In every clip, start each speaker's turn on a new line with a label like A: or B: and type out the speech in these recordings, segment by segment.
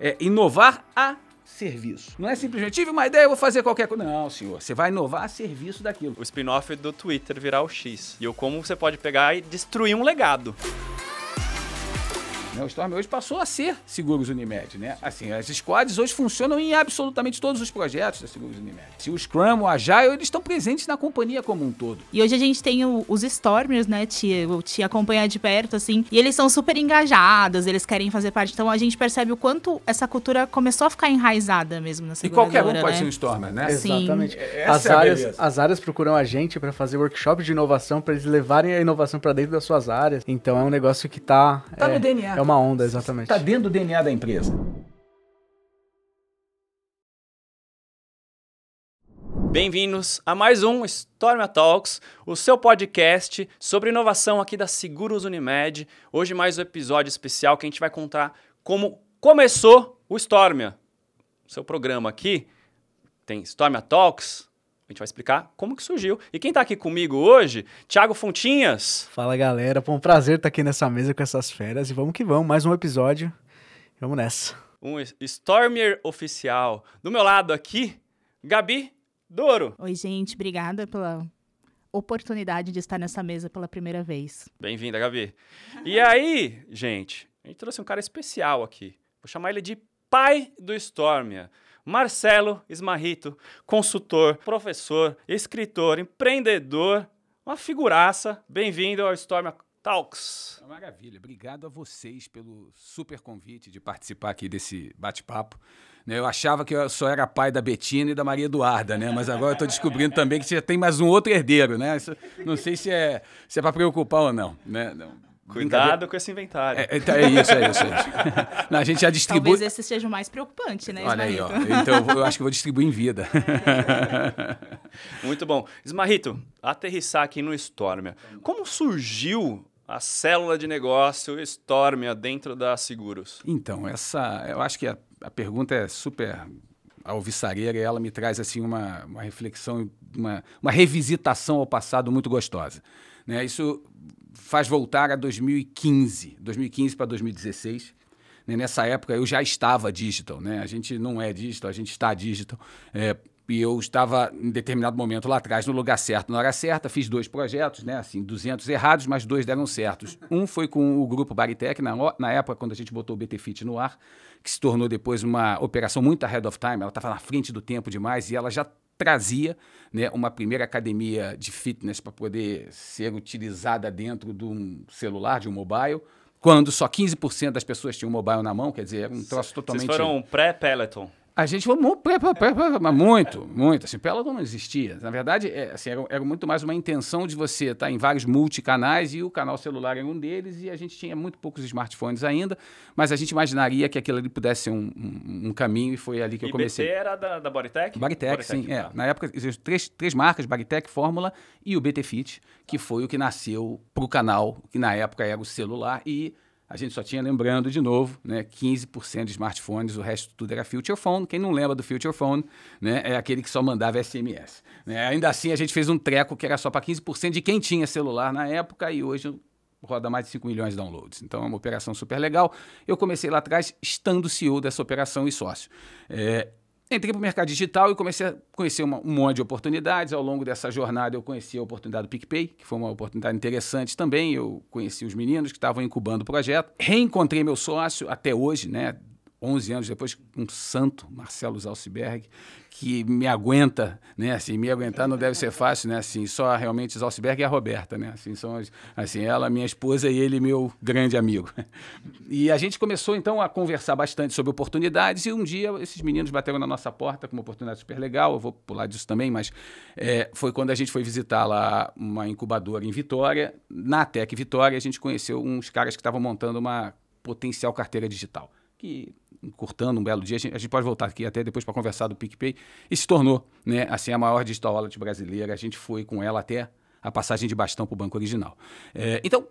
A: É inovar a serviço. Não é simplesmente tive uma ideia, eu vou fazer qualquer coisa. Não, senhor. Você vai inovar a serviço daquilo.
B: O spin-off do Twitter virar o X. E o como você pode pegar e destruir um legado.
A: Né? O Storm hoje passou a ser Seguros Unimed, né? Assim, as squads hoje funcionam em absolutamente todos os projetos da Seguros Unimed. Se o Scrum, o Agile, eles estão presentes na companhia como um todo.
C: E hoje a gente tem o, os Stormers, né, Tia? Eu te acompanhar de perto, assim, e eles são super engajados, eles querem fazer parte. Então a gente percebe o quanto essa cultura começou a ficar enraizada mesmo na
A: E qualquer um
C: seguradora,
A: pode
C: né?
A: ser um Stormer, né?
D: Exatamente.
A: Essa
D: As
A: é
D: áreas, as áreas procuram a gente para fazer workshop de inovação, para eles levarem a inovação para dentro das suas áreas. Então é um negócio que tá.
A: Tá
D: é,
A: no DNA.
D: É uma onda, exatamente.
A: Está dentro do DNA da empresa.
B: Bem-vindos a mais um Stormia Talks, o seu podcast sobre inovação aqui da Seguros Unimed. Hoje mais um episódio especial que a gente vai contar como começou o Stormia. O seu programa aqui tem Stormia Talks, a gente vai explicar como que surgiu. E quem está aqui comigo hoje, Thiago Fontinhas.
D: Fala galera, foi um prazer estar aqui nessa mesa com essas feras e vamos que vamos, mais um episódio. Vamos nessa.
B: um Stormier oficial. Do meu lado aqui, Gabi Douro.
C: Oi, gente, obrigada pela oportunidade de estar nessa mesa pela primeira vez.
B: Bem-vinda, Gabi. E aí, gente, a gente trouxe um cara especial aqui. Vou chamar ele de pai do Stormia. Marcelo Esmarrito, consultor, professor, escritor, empreendedor, uma figuraça. Bem-vindo ao Stormia Talks.
A: Maravilha. Obrigado a vocês pelo super convite de participar aqui desse bate-papo. Né, Eu achava que eu só era pai da Betina e da Maria Eduarda, né? Mas agora eu estou descobrindo também que já tem mais um outro herdeiro, né? Não sei se é, se é para preocupar ou não, né? Não.
B: Cuidado com esse inventário.
A: É, é, tá, é isso, é isso, é isso. Não, a gente já distribui.
C: Talvez esse seja o mais preocupante, né,
A: Olha aí, ó. Então eu, vou- eu acho que eu vou distribuir em vida.
B: Muito bom. Esmarrito, aterrissar aqui no Stormia. Como surgiu a célula de negócio Stormia dentro da Seguros?
A: Então, essa, eu acho que a, a pergunta é super alvissareira e ela me traz assim uma, uma reflexão, uma, uma revisitação ao passado muito gostosa. Né? Isso faz voltar a 2015, 2015 para 2016. né? Nessa época eu já estava digital, né? A gente não é digital, a gente está digital. É, e eu estava em determinado momento lá atrás no lugar certo, na hora certa, fiz dois projetos, né? Assim, 200 errados, mas dois deram certos. Um foi com o grupo Baritec, na, na época quando a gente botou o BT Fit no ar, que se tornou depois uma operação muito ahead of time, ela estava na frente do tempo demais e ela já trazia né, uma primeira academia de fitness para poder ser utilizada dentro de um celular, de um mobile, quando só 15% das pessoas tinham mobile na mão, quer dizer, era um troço totalmente...
B: Vocês foram pré-Peloton.
A: A gente foi mu- pré- pré- pré- pré- mas muito, muito. Assim, Peloton não existia. Na verdade, é, assim, era, era muito mais uma intenção de você estar em vários multicanais e o canal celular era um deles e a gente tinha muito poucos smartphones ainda, mas a gente imaginaria que aquilo ali pudesse ser um, um- um caminho e foi ali que eu
B: e
A: comecei.
B: BT era da, da Bodytech?
A: Baritec, sim. É.
B: tá.
A: Na época, existiam três, três marcas, Baritec, Fórmula e o BT Fit, que foi o que nasceu para o canal, que na época era o celular, e a gente só tinha, lembrando de novo, né, 15% de smartphones, o resto tudo era Future Phone. Quem não lembra do Future Phone, né, é aquele que só mandava SMS. né? Ainda assim, a gente fez um treco que era só para 15% de quem tinha celular na época, e hoje roda mais de 5 milhões de downloads. Então é uma operação super legal. Eu comecei lá atrás estando CEO dessa operação e sócio. É, Entrei para o mercado digital e comecei a conhecer uma- um monte de oportunidades. Ao longo dessa jornada, eu conheci a oportunidade do PicPay, que foi uma oportunidade interessante também. Eu conheci os meninos que estavam incubando o projeto. Reencontrei meu sócio até hoje, né? 11 anos depois, um santo, Marcelo Zalsberg, que me aguenta, né? Assim, me aguentar não deve ser fácil, né? Assim, só realmente Zalsberg e a Roberta, né? Assim, são as- assim, ela, minha esposa e ele, meu grande amigo. E a gente começou então a conversar bastante sobre oportunidades e um dia esses meninos bateram na nossa porta com uma oportunidade super legal. Eu vou pular disso também, mas é, foi quando a gente foi visitar lá uma incubadora em Vitória. Na Tec Vitória, a gente conheceu uns caras que estavam montando uma potencial carteira digital. Que, encurtando um belo dia, a gente, a gente pode voltar aqui até depois para conversar do PicPay, e se tornou né, assim, a maior digital wallet brasileira. A gente foi com ela até a passagem de bastão para o banco original. É, então,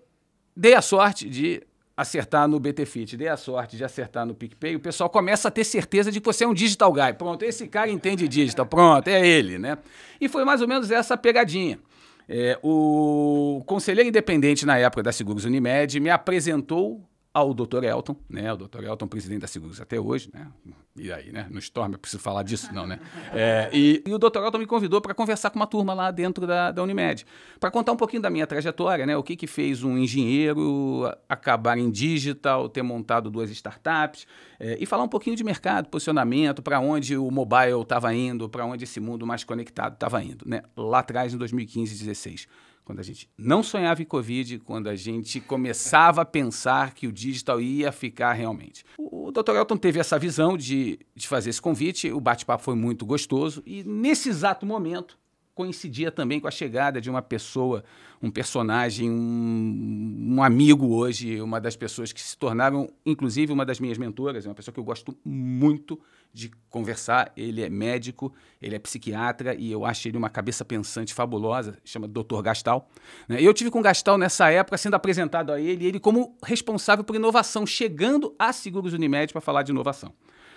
A: dei a sorte de acertar no BT Fit, dei a sorte de acertar no PicPay, o pessoal começa a ter certeza de que você é um digital guy. Pronto, esse cara entende digital, pronto, é ele, né? E foi mais ou menos essa pegadinha. É, o conselheiro independente na época da Seguros Unimed me apresentou ao Dr. Elton, né? O Dr. Elton, presidente da Seguros até hoje, né? E aí, né? No Storm, eu preciso falar disso, não, né? É, e, e, o Dr. Elton me convidou para conversar com uma turma lá dentro da, da Unimed, para contar um pouquinho da minha trajetória, né? O que que fez um engenheiro acabar em digital, ter montado duas startups, é, e falar um pouquinho de mercado, posicionamento, para onde o mobile estava indo, para onde esse mundo mais conectado estava indo, né? Lá atrás, em 2015 e 2016 quando a gente não sonhava em Covid, quando a gente começava a pensar que o digital ia ficar realmente. O, o Dr. Elton teve essa visão de, de fazer esse convite, o bate-papo foi muito gostoso e nesse exato momento coincidia também com a chegada de uma pessoa, um personagem, um, um, amigo hoje, uma das pessoas que se tornaram, inclusive, uma das minhas mentoras, é uma pessoa que eu gosto muito de conversar. Ele é médico, ele é psiquiatra e eu acho ele uma cabeça pensante fabulosa, chama Dr. Gastal. Né? Eu tive com Gastal nessa época sendo apresentado a ele, ele como responsável por inovação, chegando a Seguros Unimed para falar de inovação.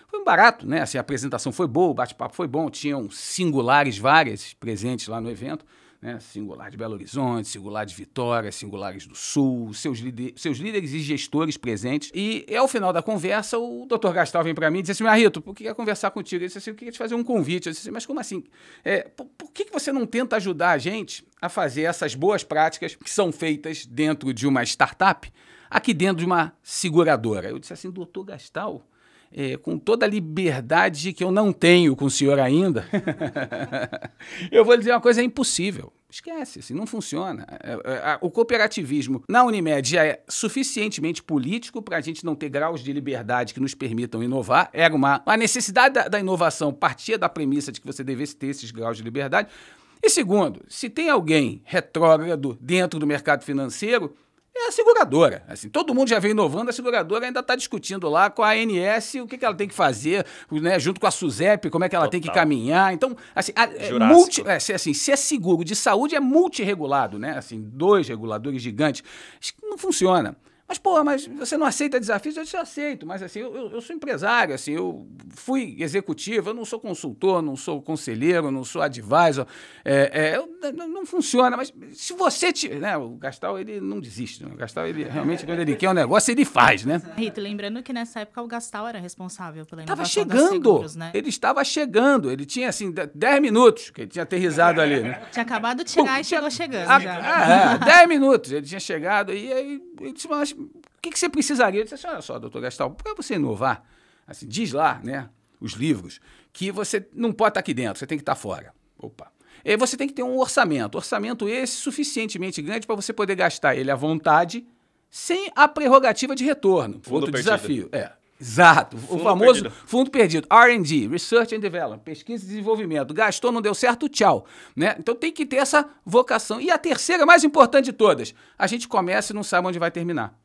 A: Foi um barato, né? Assim, a apresentação foi boa, o bate-papo foi bom, tinham singulares várias presentes lá no evento. Né? Singular de Belo Horizonte, Singular de Vitória, Singulares do Sul, seus, seus líderes e gestores presentes. E ao final da conversa, o doutor Gastal vem para mim e disse assim: Marrito, por que quer conversar contigo? Ele disse assim: eu queria te fazer um convite. Eu disse assim: mas como assim? É, por, por que, que você não tenta ajudar a gente a fazer essas boas práticas que são feitas dentro de uma startup, aqui dentro de uma seguradora? Eu disse assim: doutor Gastal é, com toda a liberdade que eu não tenho com o senhor ainda, eu vou lhe dizer uma coisa: é impossível. Esquece, assim, não funciona. É, é, o cooperativismo na Unimed já é suficientemente político para a gente não ter graus de liberdade que nos permitam inovar. Era uma. A necessidade da, da inovação partia da premissa de que você devesse ter esses graus de liberdade. E segundo, se tem alguém retrógrado dentro do mercado financeiro, é a seguradora. Assim, todo mundo já vem inovando, a seguradora ainda está discutindo lá com a ANS o que, que, ela tem que fazer, né, junto com a SUSEP, como é que ela Total. tem que caminhar. Então, assim, a, é, multi, é, se, assim, se é seguro de saúde, é multiregulado, né? Assim, dois reguladores gigantes. Não funciona. Mas, pô, mas você não aceita desafios? Eu disse, eu aceito, mas assim, eu, eu, sou empresário, assim, eu fui executivo, eu não sou consultor, não sou conselheiro, não sou advisor, é, é, eu, não, não, funciona, mas se você... Te, né, o Gastal, ele não desiste, né? o Gastal, ele realmente, quando ele quer um negócio, ele faz, né?
C: Rito, lembrando que nessa época o Gastal era responsável pela
A: inovação Estava chegando, seguros, né? ele estava chegando, ele tinha, assim, 10 minutos que ele tinha aterrizado ali, né?
C: Tinha acabado de chegar e chegou chegando
A: a,
C: já.
A: 10 é, minutos, ele tinha chegado e aí ele disse, mas o que, que você precisaria? Eu disse assim, olha só, doutor Gastal, para você inovar, assim, diz lá, né, os livros, que você não pode estar aqui dentro, você tem que estar fora. Opa. E você tem que ter um orçamento. Orçamento esse suficientemente grande para você poder gastar ele à vontade, sem a prerrogativa de retorno.
B: Fundo Outro perdido. desafio.
A: É. Exato. Fundo o famoso perdido. fundo perdido. R&D, Research and Development, pesquisa e desenvolvimento. Gastou, não deu certo, tchau. Né? Então tem que ter essa vocação. E a terceira, mais importante de todas, a gente começa e não sabe onde vai terminar.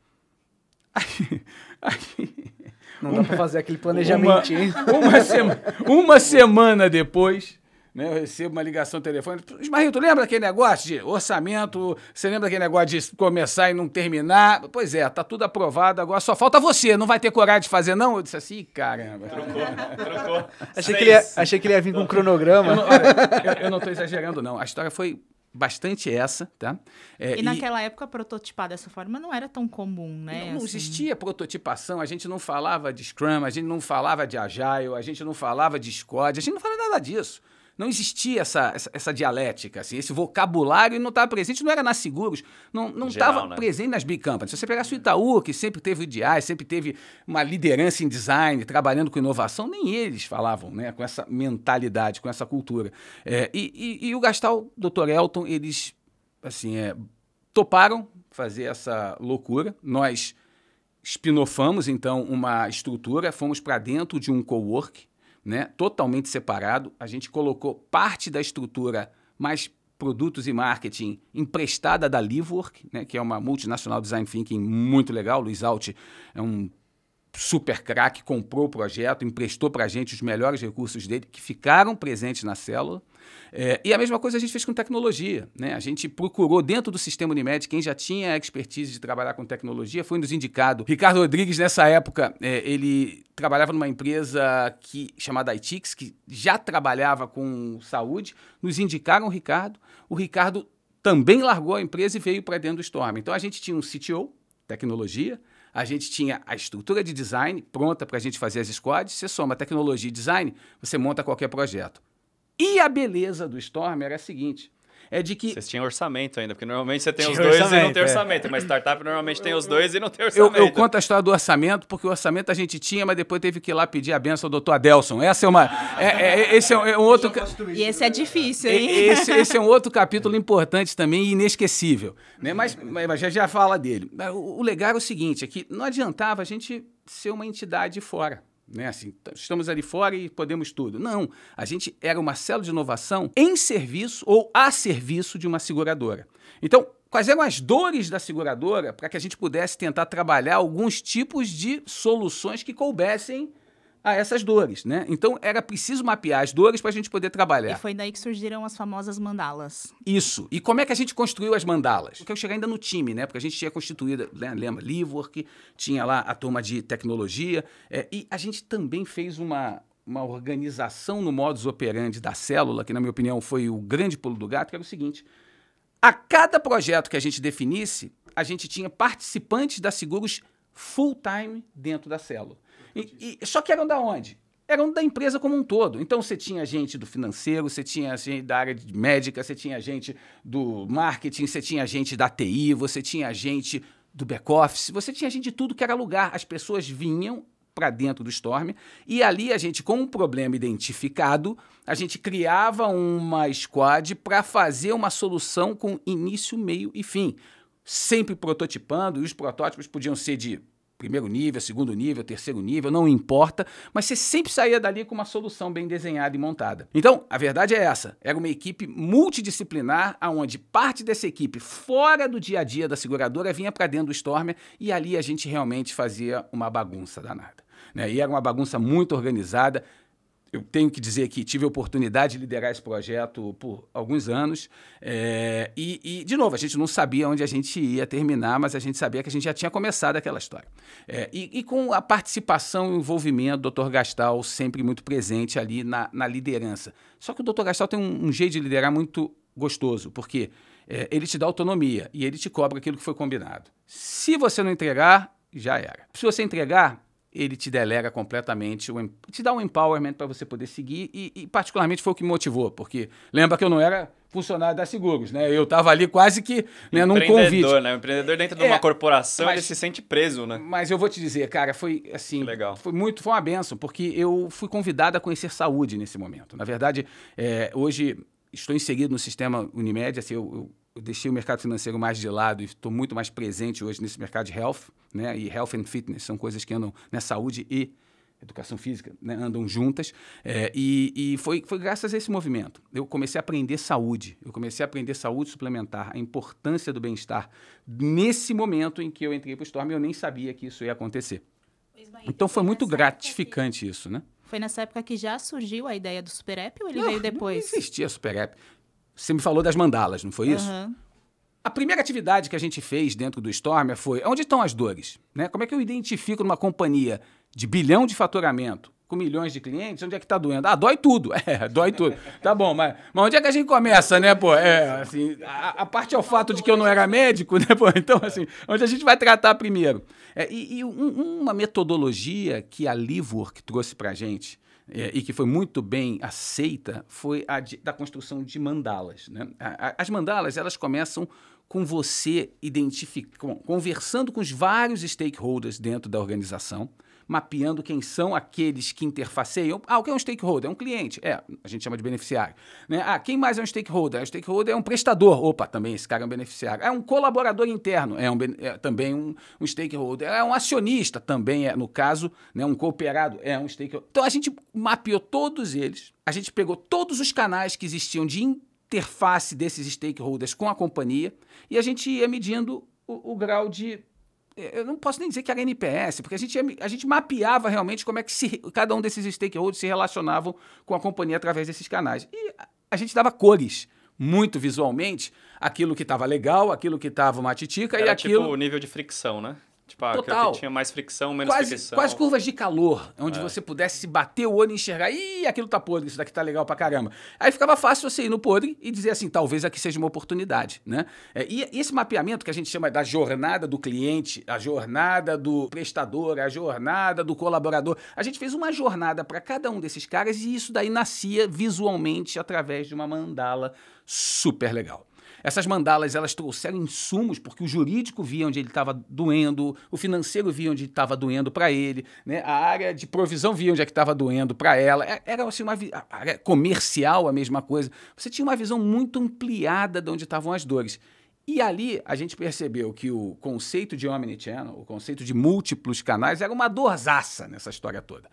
D: Aí, aí, não dá para fazer aquele planejamento.
A: Uma, uma, sema, uma semana depois, né, eu recebo uma ligação telefônica. Esmarrito, lembra aquele negócio de orçamento? Você lembra aquele negócio de começar e não terminar? Pois é, tá tudo aprovado, agora só falta você. Não vai ter coragem de fazer, não? Eu disse assim, caramba.
B: Trocou, trocou.
D: Achei que, ele ia, achei que ele ia vir com um cronograma.
A: Eu não, olha, eu, eu não tô exagerando, não. A história foi bastante essa, tá?
C: É, e naquela e... época prototipar dessa forma não era tão comum, né?
A: Não, não assim... existia prototipação, a gente não falava de Scrum, a gente não falava de Agile, a gente não falava de Squad, a gente não falava nada disso não existia essa, essa, essa, dialética, assim, esse vocabulário não estava presente, não era nas seguros, não estava né? presente nas big companies. Se você pegasse o Itaú, que sempre teve ideais, sempre teve uma liderança em design, trabalhando com inovação, nem eles falavam né, com essa mentalidade, com essa cultura. É, e, e, e, o Gastal, Dr. Elton, eles assim, é, toparam fazer essa loucura. Nós espinofamos, então, uma estrutura, fomos para dentro de um co-work, né, totalmente separado. A gente colocou parte da estrutura mais produtos e marketing emprestada da Livework, né, que é uma multinacional design thinking muito legal. Luiz Alt é um super craque, comprou o projeto, emprestou para a gente os melhores recursos dele, que ficaram presentes na célula. É, e a mesma coisa a gente fez com tecnologia. Né? A gente procurou, dentro do sistema Unimed, quem já tinha expertise de trabalhar com tecnologia, foi nos indicado. Ricardo Rodrigues, nessa época, é, ele trabalhava numa empresa que, chamada ITIX, que já trabalhava com saúde. Nos indicaram o Ricardo. O Ricardo também largou a empresa e veio para dentro do Storm. Então a gente tinha um CTO, tecnologia, a gente tinha a estrutura de design pronta para a gente fazer as squads, você soma tecnologia e design, você monta qualquer projeto. E a beleza do Storm era a seguinte, é de que...
B: Vocês tinham orçamento ainda, porque normalmente você tem
D: Tinha
B: os dois e não
D: orçamento,
B: tem
D: é.
B: orçamento. Mas startup normalmente tem os dois e não tem
A: Eu,
B: orçamento.
A: eu conto a história do orçamento, porque o orçamento a gente tinha, mas depois teve que ir lá pedir a benção ao doutor Adelson. Essa é uma... é- é- esse é um, é um outro...
C: E esse é difícil, hein?
A: Esse, esse é um outro capítulo importante também e inesquecível. Né? Mas, mas já, já fala dele. O, o legal é o seguinte: é que não adiantava a gente ser uma entidade fora. Né? Assim, estamos ali fora e podemos tudo. Não. A gente era uma célula de inovação em serviço ou a serviço de uma seguradora. Então, quais eram as dores da seguradora para que a gente pudesse tentar trabalhar alguns tipos de soluções que coubessem a essas dores, né? Então era preciso mapear as dores para a gente poder trabalhar.
C: E foi daí que surgiram as famosas mandalas.
A: Isso. E como é que a gente construiu as mandalas? Eu quero chegar ainda no time, né? Porque a gente tinha constituído, né? lembra, Livework, tinha lá a turma de tecnologia, é, e a gente também fez uma, uma organização no modus operandi da célula, que na minha opinião foi o grande pulo do gato, que era o seguinte, a cada projeto que a gente definisse, a gente tinha participantes da Seguros full-time dentro da célula. E, e- só que eram da onde? Eram da empresa como um todo. Então você tinha gente do financeiro, você tinha gente da área de médica, você tinha gente do marketing, você tinha gente da TI, você tinha gente do back-office, você tinha gente de tudo que era lugar. As pessoas vinham para dentro do Storm e ali a gente, com um problema identificado, a gente criava uma squad para fazer uma solução com início, meio e fim. Sempre prototipando, e os protótipos podiam ser de primeiro nível, segundo nível, terceiro nível, não importa, mas você sempre saía dali com uma solução bem desenhada e montada. Então, a verdade é essa, era uma equipe multidisciplinar, aonde parte dessa equipe, fora do dia a dia da seguradora, vinha para dentro do Stormer e ali a gente realmente fazia uma bagunça danada. Né? E era uma bagunça muito organizada, eu tenho que dizer que tive a oportunidade de liderar esse projeto por alguns anos. é, e, e, de novo, a gente não sabia onde a gente ia terminar, mas a gente sabia que a gente já tinha começado aquela história. É, e, e com a participação e envolvimento do Dr. Gastal sempre muito presente ali na, na liderança. Só que o Dr. Gastal tem um, um jeito de liderar muito gostoso, porque é, ele te dá autonomia e ele te cobra aquilo que foi combinado. Se você não entregar, já era. Se você entregar, ele te delega completamente, o te dá um empowerment para você poder seguir e, e particularmente foi o que me motivou, porque lembra que eu não era funcionário da Seguros, né? Eu estava ali quase que né, num convite.
B: Empreendedor, né? O empreendedor dentro de
A: É,
B: uma corporação,
A: mas-
B: ele se sente preso, né?
A: Mas eu vou te dizer, cara, foi assim,
B: legal.
A: foi muito, foi uma benção, porque eu fui convidado a conhecer saúde nesse momento. Na verdade, é, hoje estou inserido no sistema Unimed, assim, eu, eu- eu deixei o mercado financeiro mais de lado e estou muito mais presente hoje nesse mercado de health, né? E health and fitness são coisas que andam, né? Saúde e educação física, né, andam juntas. É, e e foi, foi graças a esse movimento. Eu comecei a aprender saúde. Eu comecei a aprender saúde suplementar, a importância do bem-estar. Nesse momento em que eu entrei para o Storm, eu nem sabia que isso ia acontecer. Então foi muito gratificante isso, né?
C: Foi nessa época que já surgiu a ideia do Super App ou ele
A: Não,
C: veio depois?
A: Não existia Super App. Você me falou das mandalas, não foi isso? A primeira atividade que a gente fez dentro do Stormer foi onde estão as dores? Né? Como é que eu identifico numa companhia de bilhão de faturamento, com milhões de clientes, onde é que está doendo? Ah, dói tudo. É, dói tudo. Tá bom, mas, mas onde é que a gente começa, né, pô? É, assim, a, a parte é o fato de que eu não era médico, né, pô? Então, assim, onde a gente vai tratar primeiro? É, e e um- uma metodologia que a Livework trouxe pra gente, é, e que foi muito bem aceita foi a de- da construção de mandalas. Né? A- a- As mandalas elas começam com você identificando, conversando com os vários stakeholders dentro da organização, mapeando quem são aqueles que interfaceiam. Ah, o que é um stakeholder? É um cliente. É, a gente chama de beneficiário. Né? Ah, quem mais é um stakeholder? O stakeholder é um prestador. Opa, também esse cara é um beneficiário. É um colaborador interno, é, um, é também um, um stakeholder. É um acionista, também é, no caso, né, um cooperado, é um stakeholder. Então a gente mapeou todos eles, a gente pegou todos os canais que existiam de interface desses stakeholders com a companhia e a gente ia medindo o, o grau de eu não posso nem dizer que era NPS, porque a gente, a gente mapeava realmente como é que se- cada um desses stakeholders se relacionavam com a companhia através desses canais. E a, gente dava cores, muito visualmente, aquilo que estava legal, aquilo que estava uma titica e
B: Era
A: aquilo...
B: tipo o nível de fricção, né? Tipo, ah,
A: Total.
B: que tinha mais fricção, menos
A: Quase,
B: fricção.
A: quase curvas de calor, onde
B: É.
A: você pudesse se bater o olho e enxergar, ih, aquilo tá podre, isso daqui tá legal pra caramba. Aí ficava fácil você ir no podre e dizer assim, talvez aqui seja uma oportunidade, né? É, e esse mapeamento que a gente chama da jornada do cliente, a jornada do prestador, a jornada do colaborador, a gente fez uma jornada para cada um desses caras e isso daí nascia visualmente através de uma mandala super legal. Essas mandalas, elas trouxeram insumos, porque o jurídico via onde ele estava doendo, o financeiro via onde estava doendo para ele, né? a área de provisão via onde é que estava doendo para ela. É- Era assim, uma a área comercial a mesma coisa. Você tinha uma visão muito ampliada de onde estavam as dores. E ali a gente percebeu que o conceito de omnichannel, o conceito de múltiplos canais, era uma dorzaça nessa história toda.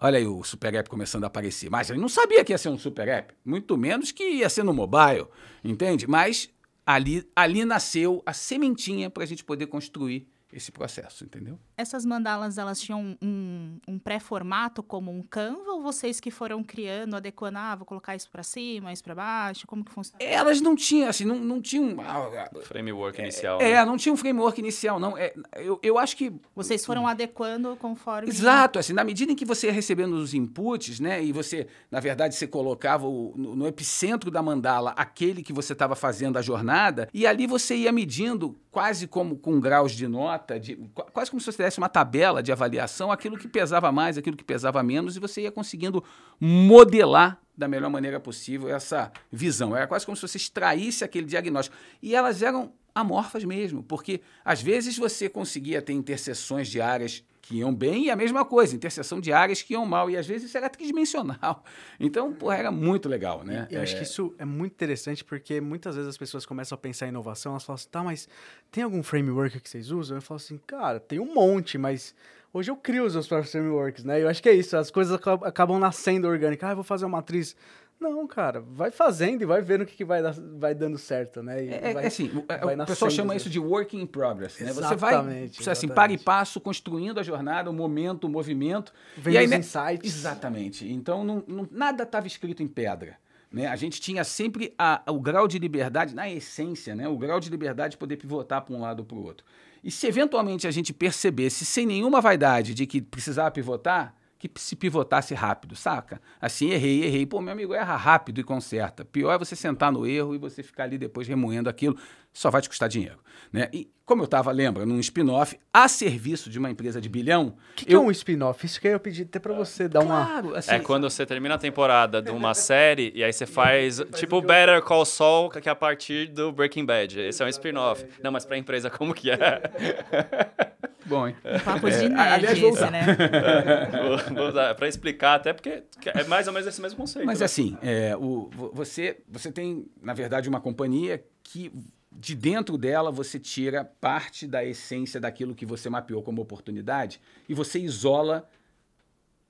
A: Olha aí o Super App começando a aparecer. Mas ele não sabia que ia ser um Super App, muito menos que ia ser no mobile, entende? Mas ali, ali nasceu a sementinha para a gente poder construir esse processo, entendeu?
C: Essas mandalas, elas tinham um, um pré-formato como um Canva ou vocês que foram criando, adequando, ah, vou colocar isso pra cima, isso pra baixo? Como que funciona?
A: Elas não tinham, assim, não, não tinham. ah,
B: Framework inicial.
A: É,
B: né?
A: não tinha um framework inicial, não. É, eu, eu acho que
C: Vocês foram adequando conforme...
A: Exato, assim, na medida em que você ia recebendo os inputs, né, e você, na verdade, você colocava o- no, no epicentro da mandala aquele que você estava fazendo a jornada, e ali você ia medindo, quase como com graus de nota, de, qu- quase como se você desse uma tabela de avaliação, aquilo que pesava mais, aquilo que pesava menos, e você ia conseguindo modelar da melhor maneira possível essa visão. Era quase como se você extraísse aquele diagnóstico. E elas eram amorfas mesmo, porque às vezes você conseguia ter interseções de áreas que iam bem e a mesma coisa, interseção de áreas que iam mal, e às vezes isso era tridimensional. Então, porra, era muito legal, né?
D: E eu acho
A: É,
D: que isso é muito interessante porque muitas vezes as pessoas começam a pensar em inovação, elas falam assim, tá, mas tem algum framework que vocês usam? Eu falo assim, cara, tem um monte, mas hoje eu crio os meus próprios frameworks, né? Eu acho que é isso, as coisas acab- acabam nascendo orgânicas. Ah, eu vou fazer uma matriz. Não, cara, vai fazendo e vai vendo o que, que vai, dar- vai dando certo, né? E
A: É, é
D: vai-
A: assim, o, é,
D: vai
A: o pessoal chama isso de work in progress, né? Você vai,
D: Exatamente,
A: assim,
D: exatamente.
A: para e passo, construindo a jornada, o momento, o movimento.
D: Vendo
A: e aí,
D: os
A: né,
D: insights.
A: Exatamente. Então, não- não- nada estava escrito em pedra. Né? A gente tinha sempre a- o grau de liberdade, na essência, né? o grau de liberdade de poder pivotar para um lado ou para o outro. E se eventualmente a gente percebesse, sem nenhuma vaidade de que precisava pivotar, que se pivotasse rápido, saca? Assim, errei, errei. Pô, meu amigo, erra rápido e conserta. Pior é você sentar no erro e você ficar ali depois remoendo aquilo. Só vai te custar dinheiro. Né? E como eu estava, lembra, num spin-off a serviço de uma empresa de bilhão.
D: O que, que é um spin-off? Isso que eu ia pedir até pra você dar uma...
A: Claro, assim,
B: É quando você termina a temporada de uma série e aí você faz, tipo Better Call Saul, que é a partir do Breaking Bad. Esse é um spin-off. Não, mas pra empresa como que é?
A: bom, hein?
C: Um papo de
A: É,
C: nerd
A: aliás, vou
C: esse, né?
B: Vou- vou usar pra explicar, até porque é mais ou menos esse mesmo conceito.
A: Mas
B: né?
A: assim, é, o, vo- você, você tem, na verdade, uma companhia que de dentro dela você tira parte da essência daquilo que você mapeou como oportunidade e você isola,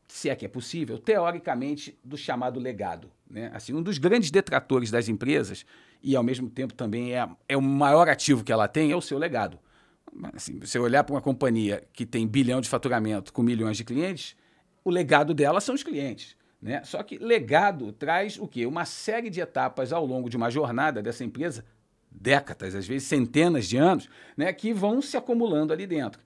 A: se é que é possível, teoricamente, do chamado legado. Né? Assim, um dos grandes detratores das empresas, e ao mesmo tempo também é, é o maior ativo que ela tem, é o seu legado. Assim, você olhar para uma companhia que tem bilhão de faturamento com milhões de clientes, o legado dela são os clientes. Né? Só que legado traz o quê? Uma série de etapas ao longo de uma jornada dessa empresa, décadas, às vezes centenas de anos, né? que vão se acumulando ali dentro.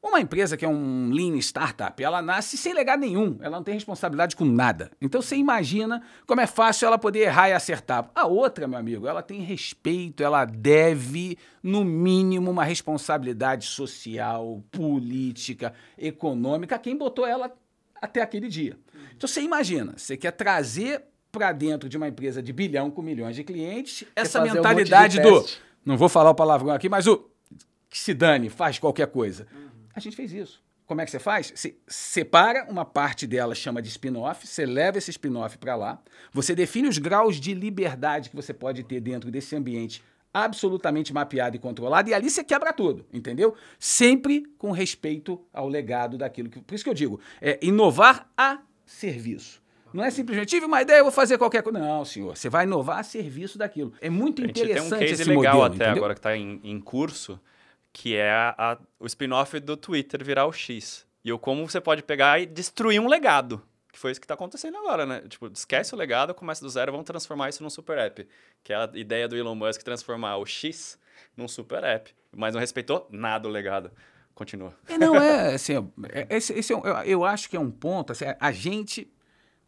A: Uma empresa que é um lean startup, ela nasce sem legado nenhum, ela não tem responsabilidade com nada. Então você imagina como é fácil ela poder errar e acertar. A outra, meu amigo, ela tem respeito, ela deve, no mínimo, uma responsabilidade social, política, econômica, quem botou ela até aquele dia. Então você imagina, você quer trazer para dentro de uma empresa de bilhão com milhões de clientes essa
D: fazer um
A: mentalidade do.
D: teste.
A: Não vou falar o palavrão aqui, mas o que se dane, faz qualquer coisa. A gente fez isso. Como é que você faz? Você separa uma parte dela, chama de spin-off, você leva esse spin-off para lá, você define os graus de liberdade que você pode ter dentro desse ambiente absolutamente mapeado e controlado, e ali você quebra tudo, entendeu? Sempre com respeito ao legado daquilo que. Por isso que eu digo, é inovar a serviço. Não é simplesmente, tive uma ideia, eu vou fazer qualquer coisa. Não, senhor. Você vai inovar a serviço daquilo. É muito
B: gente tem um
A: interessante
B: case legal
A: modelo,
B: até
A: entendeu?
B: agora que está em, em curso, que é a- a- o spin-off do Twitter virar o X. E o como você pode pegar e destruir um legado. Que foi isso que está acontecendo agora, né? Tipo, esquece o legado, começa do zero, vamos transformar isso num super app. Que é a ideia do Elon Musk transformar o X num super app. Mas não respeitou nada o legado. Continua.
A: É, não, é assim, é, esse, esse é um- eu, eu acho que é um ponto. assim, a gente,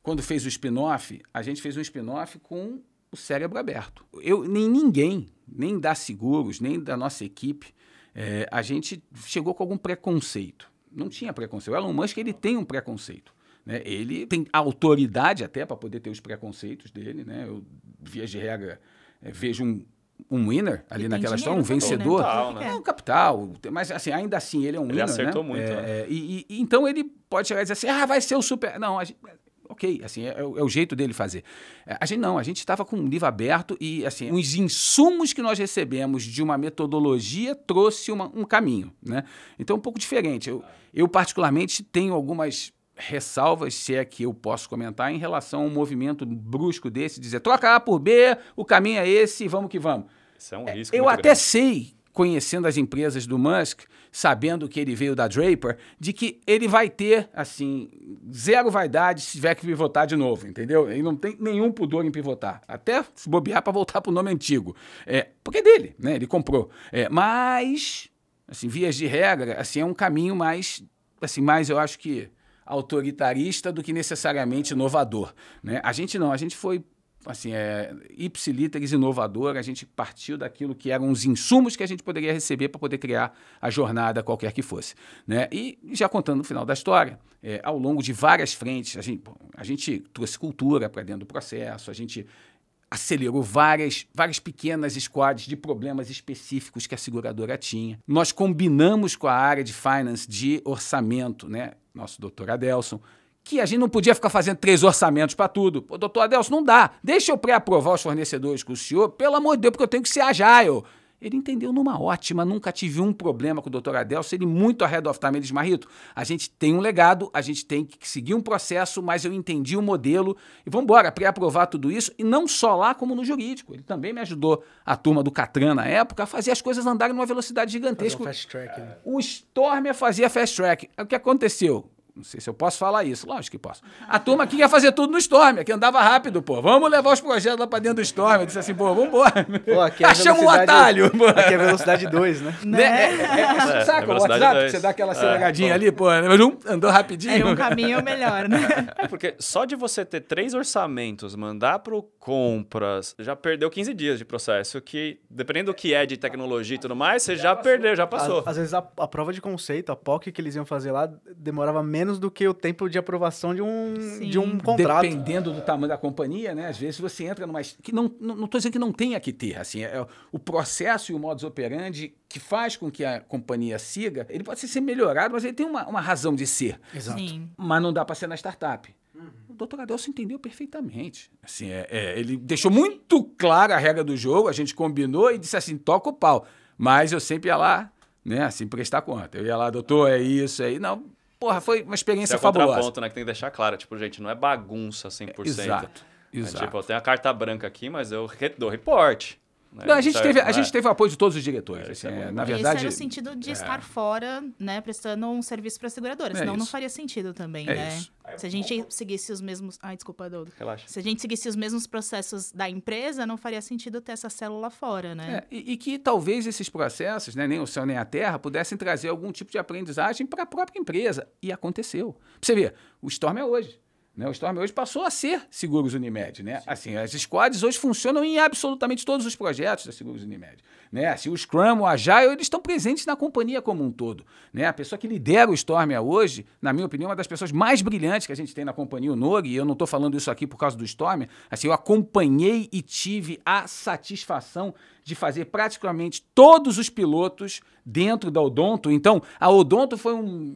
A: quando fez o spin-off, a gente fez um spin-off com o cérebro aberto. Eu, nem ninguém, nem da Seguros, nem da nossa equipe, é, a gente chegou com algum preconceito. Não tinha preconceito. O Elon Musk ele tem um preconceito. Né? Ele tem autoridade até para poder ter os preconceitos dele. Né? Eu, via de regra, é, vejo um, um winner ali naquela história, um
C: né?
A: vencedor.
B: Total, né?
A: É um capital, mas assim, ainda assim ele é um
B: Ele
A: winner,
B: acertou
A: né?
B: muito,
A: É,
B: né?
A: e, e- então ele pode chegar e dizer assim, ah, vai ser o super... Não, a gente- ok, assim, é, é o é jeito dele fazer. É, A gente não, a gente estava com um livro aberto e, assim, os insumos que nós recebemos de uma metodologia trouxe uma- um caminho, né? Então, um pouco diferente. Eu, eu, particularmente, tenho algumas ressalvas, se é que eu posso comentar, em relação a um movimento brusco desse, dizer, troca A por B, o caminho é esse, vamos que vamos.
B: Isso é um risco
A: Eu até
B: grande.
A: sei, conhecendo as empresas do Musk, sabendo que ele veio da Draper, de que ele vai ter, assim, zero vaidade se tiver que pivotar de novo, entendeu? Ele não tem nenhum pudor em pivotar. Até se bobear para voltar para o nome antigo. É, porque é dele, né? Ele comprou. É, mas, assim, vias de regra, assim, é um caminho mais, assim, mais, eu acho que autoritarista do que necessariamente inovador, né? A gente não, a gente foi assim, é, ipsiliteris inovador, a gente partiu daquilo que eram os insumos que a gente poderia receber para poder criar a jornada qualquer que fosse. Né? E já contando no final da história, é, ao longo de várias frentes, a gente, a gente trouxe cultura para dentro do processo, a gente acelerou várias, várias pequenas squads de problemas específicos que a seguradora tinha. Nós combinamos com a área de finance de orçamento, né? nosso doutor Adelson, que a gente não podia ficar fazendo três orçamentos para tudo. Pô, doutor Adelson, não dá. Deixa eu pré-aprovar os fornecedores com o senhor, pelo amor de Deus, porque eu tenho que ser agile. Ele entendeu numa ótima, nunca tive um problema com o doutor Adelson, ele muito ahead of time. Ele diz, Marrito, a gente tem um legado, a gente tem que seguir um processo, mas eu entendi o modelo e vamos embora, pré-aprovar tudo isso, e não só lá, como no jurídico. Ele também me ajudou, a turma do Catran na época, a fazer as coisas andarem numa velocidade gigantesca.
D: um fast track, né?
A: O Stormer fazia fast track. O que aconteceu? Não sei se eu posso falar isso. Lógico que posso. A turma aqui ia fazer tudo no Stormer, que andava rápido, pô. Vamos levar os projetos lá pra dentro do Stormer. Eu disse assim, pô, vambora.
D: Pô, aqui é
A: Achamos um
D: velocidade-
A: atalho. pô.
D: Aqui é velocidade 2, né?
A: Né? É, é, é,
B: É,
A: saca
B: é
A: o WhatsApp?
B: dois.
A: Você dá aquela aceleradinha ali, pô. Andou rapidinho.
C: É um caminho melhor, né?
B: É porque só de você ter três orçamentos, mandar pro compras, já perdeu 15 dias de processo, que dependendo do que é de tecnologia e tudo mais, você já, perdeu, já passou.
D: Às, às vezes a, a prova de conceito, a POC que eles iam fazer lá, demorava menos do que o tempo de aprovação de um,
C: Sim.
D: de um contrato.
A: Dependendo do tamanho da companhia, né? Às vezes você entra numa. Que não estou não, tô dizendo que não tenha que ter. Assim, é, o processo e o modus operandi que faz com que a companhia siga, ele pode ser melhorado, mas ele tem uma, uma razão de ser.
D: Exato.
C: Sim.
A: Mas não dá para ser na startup. O doutor Adelson entendeu perfeitamente. Assim, é, é, ele deixou muito clara a regra do jogo, a gente combinou e disse assim: toca o pau. Mas eu sempre ia lá, né, assim, prestar conta. Eu ia lá, doutor, é isso aí. Não, porra, foi uma
B: Esse
A: experiência
B: é
A: fabulosa.
B: contraponto, né? Que tem que deixar claro. Tipo, gente, não é bagunça 100%.
A: Exato.
B: É,
A: Exato.
B: tipo, eu tenho a carta branca aqui, mas eu dou reporte. Né?
A: Não, a gente,
B: Certo,
A: teve, a
B: né?
A: gente teve o apoio de todos os diretores.
B: É,
A: assim,
B: isso é
A: é,
B: bom.
A: na
C: Isso
A: verdade,
C: era o sentido de estar fora, né, prestando um serviço para a seguradora.
A: É
C: senão não faria sentido também,
A: É
C: né?
A: isso.
C: Se a gente seguisse os mesmos. Ai, desculpa, Doudo.
B: Relaxa.
C: Se a gente seguisse os mesmos processos da empresa, não faria sentido ter essa célula fora, né?
A: É, e, e que talvez esses processos, né, nem o céu nem a terra, pudessem trazer algum tipo de aprendizagem para a própria empresa. E aconteceu. Pra você ver, o Storm é hoje. Né? O Storm hoje passou a ser Seguros Unimed. Né? Assim, as squads hoje funcionam em absolutamente todos os projetos da Seguros Unimed. Né? Assim, o Scrum, o Agile, eles estão presentes na companhia como um todo. Né? A pessoa que lidera o Storm hoje, na minha opinião, é uma das pessoas mais brilhantes que a gente tem na companhia, o Nog, e eu não estou falando isso aqui por causa do Storm. Assim, eu acompanhei e tive a satisfação de fazer praticamente todos os pilotos dentro da Odonto. Então, a Odonto foi um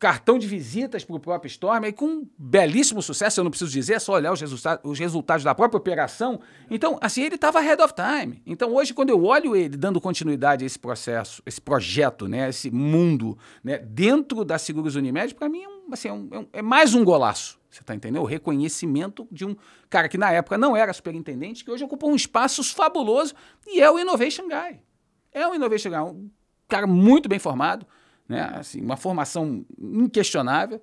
A: cartão de visitas para o próprio Storm e com um belíssimo sucesso, eu não preciso dizer, é só olhar os, resulta os resultados da própria operação. Então, assim, ele estava ahead of time. Então, hoje, quando eu olho ele dando continuidade a esse processo, esse projeto, né, esse mundo, né, dentro da Seguros Unimed, para mim é, um, assim, é, um, é, é mais um golaço. Você está entendendo? O reconhecimento de um cara que na época não era superintendente, que hoje ocupa um espaço fabuloso e é o Innovation Guy. É o Innovation Guy, um cara muito bem formado, né? assim, uma formação inquestionável,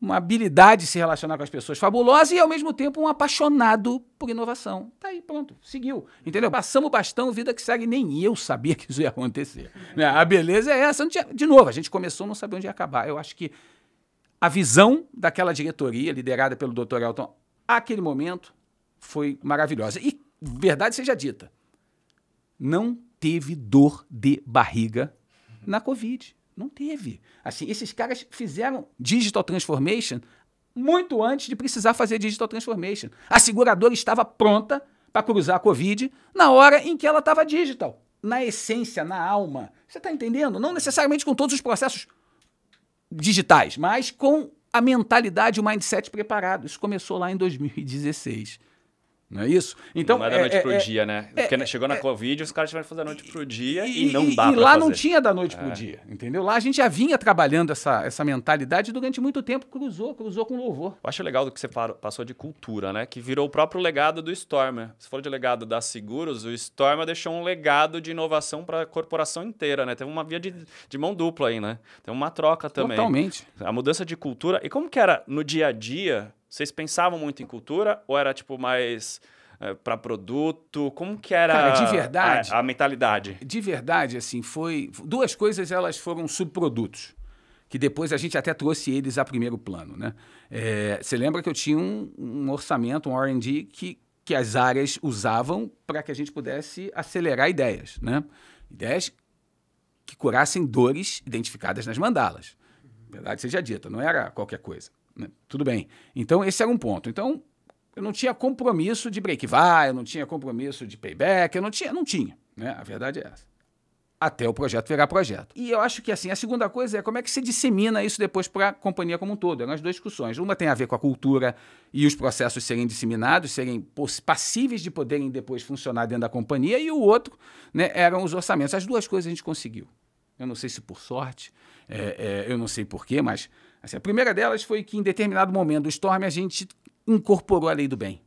A: uma habilidade de se relacionar com as pessoas fabulosa e, ao mesmo tempo, um apaixonado por inovação. Tá aí, pronto, seguiu. Entendeu? Passamos o bastão, vida que segue, nem eu sabia que isso ia acontecer. Né? A beleza é essa. Tinha, de novo, a gente começou, não sabia onde ia acabar. Eu acho que a visão daquela diretoria, liderada pelo Dr. Elton, aquele momento, foi maravilhosa. E, verdade seja dita, não teve dor de barriga na Covid. Não teve. Assim, esses caras fizeram digital transformation muito antes de precisar fazer digital transformation. A seguradora estava pronta para cruzar a Covid na hora em que ela estava digital. Na essência, na alma. Você está entendendo? Não necessariamente com todos os processos digitais, mas com a mentalidade, o mindset preparado. Isso começou lá em 2016. Não é isso?
B: Então, não é da noite é, pro é, dia, né? É, Porque chegou na é, Covid, os caras tiveram que fazer da noite pro dia e, e não dá
A: E lá fazer. não tinha da noite pro é. dia, entendeu? Lá a gente já vinha trabalhando essa, essa mentalidade durante muito tempo, cruzou, cruzou com louvor.
B: Eu acho legal do que você passou de cultura, né? Que virou o próprio legado do Stormer. Se for de legado da Seguros, o Stormer deixou um legado de inovação para a corporação inteira, né? Teve uma via de, de mão dupla aí, né? Tem uma troca também.
A: Totalmente.
B: A mudança de cultura. E como que era no dia a dia vocês pensavam muito em cultura ou era tipo mais é, para produto? Como que era
A: Cara, de verdade,
B: a, a, mentalidade?
A: De verdade, assim, foi duas coisas elas foram subprodutos que depois a gente até trouxe eles a primeiro plano, né? É, você lembra que eu tinha um, um orçamento, um R&D que que as áreas usavam para que a gente pudesse acelerar ideias, né? Ideias que curassem dores identificadas nas mandalas. Verdade seja dita, não era qualquer coisa. Né? Tudo bem. Então, esse era um ponto. Então, eu não tinha compromisso de break-vai, eu não tinha compromisso de payback, eu não tinha, não tinha. Né? A verdade é essa. Até o projeto virar projeto. E eu acho que assim, a segunda coisa é como é que se dissemina isso depois para a companhia como um todo. Eram as duas discussões. Uma tem a ver com a cultura e os processos serem disseminados, serem passíveis de poderem depois funcionar dentro da companhia, e o outro né, eram os orçamentos. As duas coisas a gente conseguiu. Eu não sei se por sorte, é, é, eu não sei porquê, mas Assim, a primeira delas foi que, em determinado momento do Storm, a gente incorporou a lei do bem.